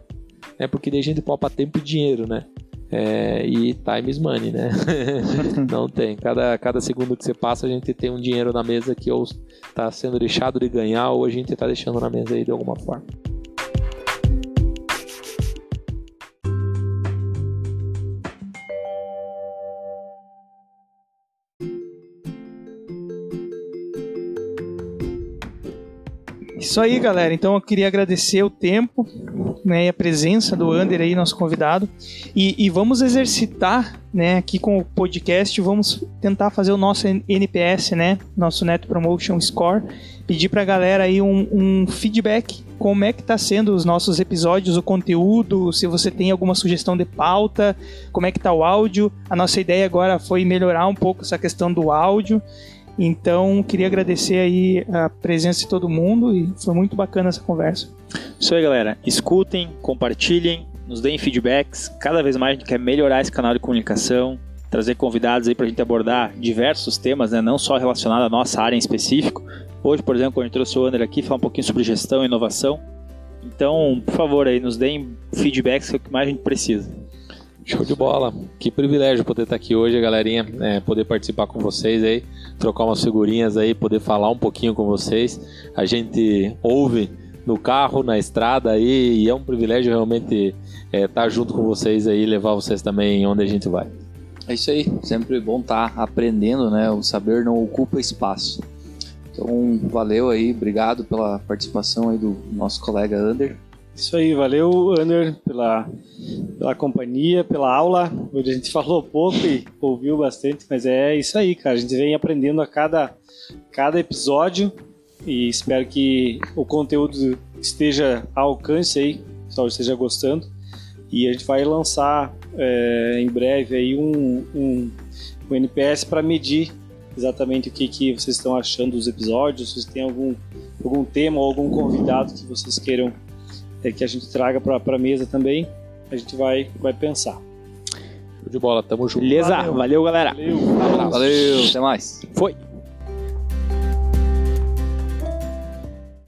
É porque daí a gente poupa tempo e dinheiro, né? É, e time is money, né? não tem. Cada, cada segundo que você passa, a gente tem um dinheiro na mesa que ou está sendo deixado de ganhar ou a gente está deixando na mesa aí de alguma forma. Isso aí, galera. Então eu queria agradecer o tempo né, e a presença do Ander aí, nosso convidado. E, e, vamos exercitar né, aqui com o podcast, vamos tentar fazer o nosso NPS, né? Nosso Net Promotion Score. Pedir pra galera aí um, um feedback. Como é que tá sendo os nossos episódios, o conteúdo, se você tem alguma sugestão de pauta, como é que tá o áudio. A nossa ideia agora foi melhorar um pouco essa questão do áudio. Então, queria agradecer aí a presença de todo mundo e foi muito bacana essa conversa. Isso aí, galera. Escutem, compartilhem, nos deem feedbacks. Cada vez mais a gente quer melhorar esse canal de comunicação, trazer convidados aí para a gente abordar diversos temas, né? não só relacionados à nossa área em específico. Hoje, por exemplo, a gente trouxe o Ander aqui falar um pouquinho sobre gestão e inovação. Então, por favor, aí, nos deem feedbacks que é o que mais a gente precisa. Show de bola. Que privilégio poder estar aqui hoje, galerinha. É, poder participar com vocês aí, trocar umas figurinhas aí, poder falar um pouquinho com vocês. A gente ouve no carro, na estrada aí, e é um privilégio realmente é, estar junto com vocês aí, levar vocês também onde a gente vai. É isso aí, sempre bom estar aprendendo, né? O saber não ocupa espaço. Então, valeu aí, obrigado pela participação aí do nosso colega Ander. Isso aí, valeu, Ander, pela, pela companhia, pela aula. Hoje a gente falou pouco e ouviu bastante, mas é isso aí, cara. A gente vem aprendendo a cada, cada episódio e espero que o conteúdo esteja ao alcance aí, o pessoal esteja gostando. E a gente vai lançar é, em breve aí um, um, um NPS para medir exatamente o que, que vocês estão achando dos episódios, se tem algum, algum tema ou algum convidado que vocês queiram é, que a gente traga para a mesa também, a gente vai, vai pensar. Show de bola, tamo junto. Beleza, valeu, valeu galera. Valeu, valeu, até mais. Foi.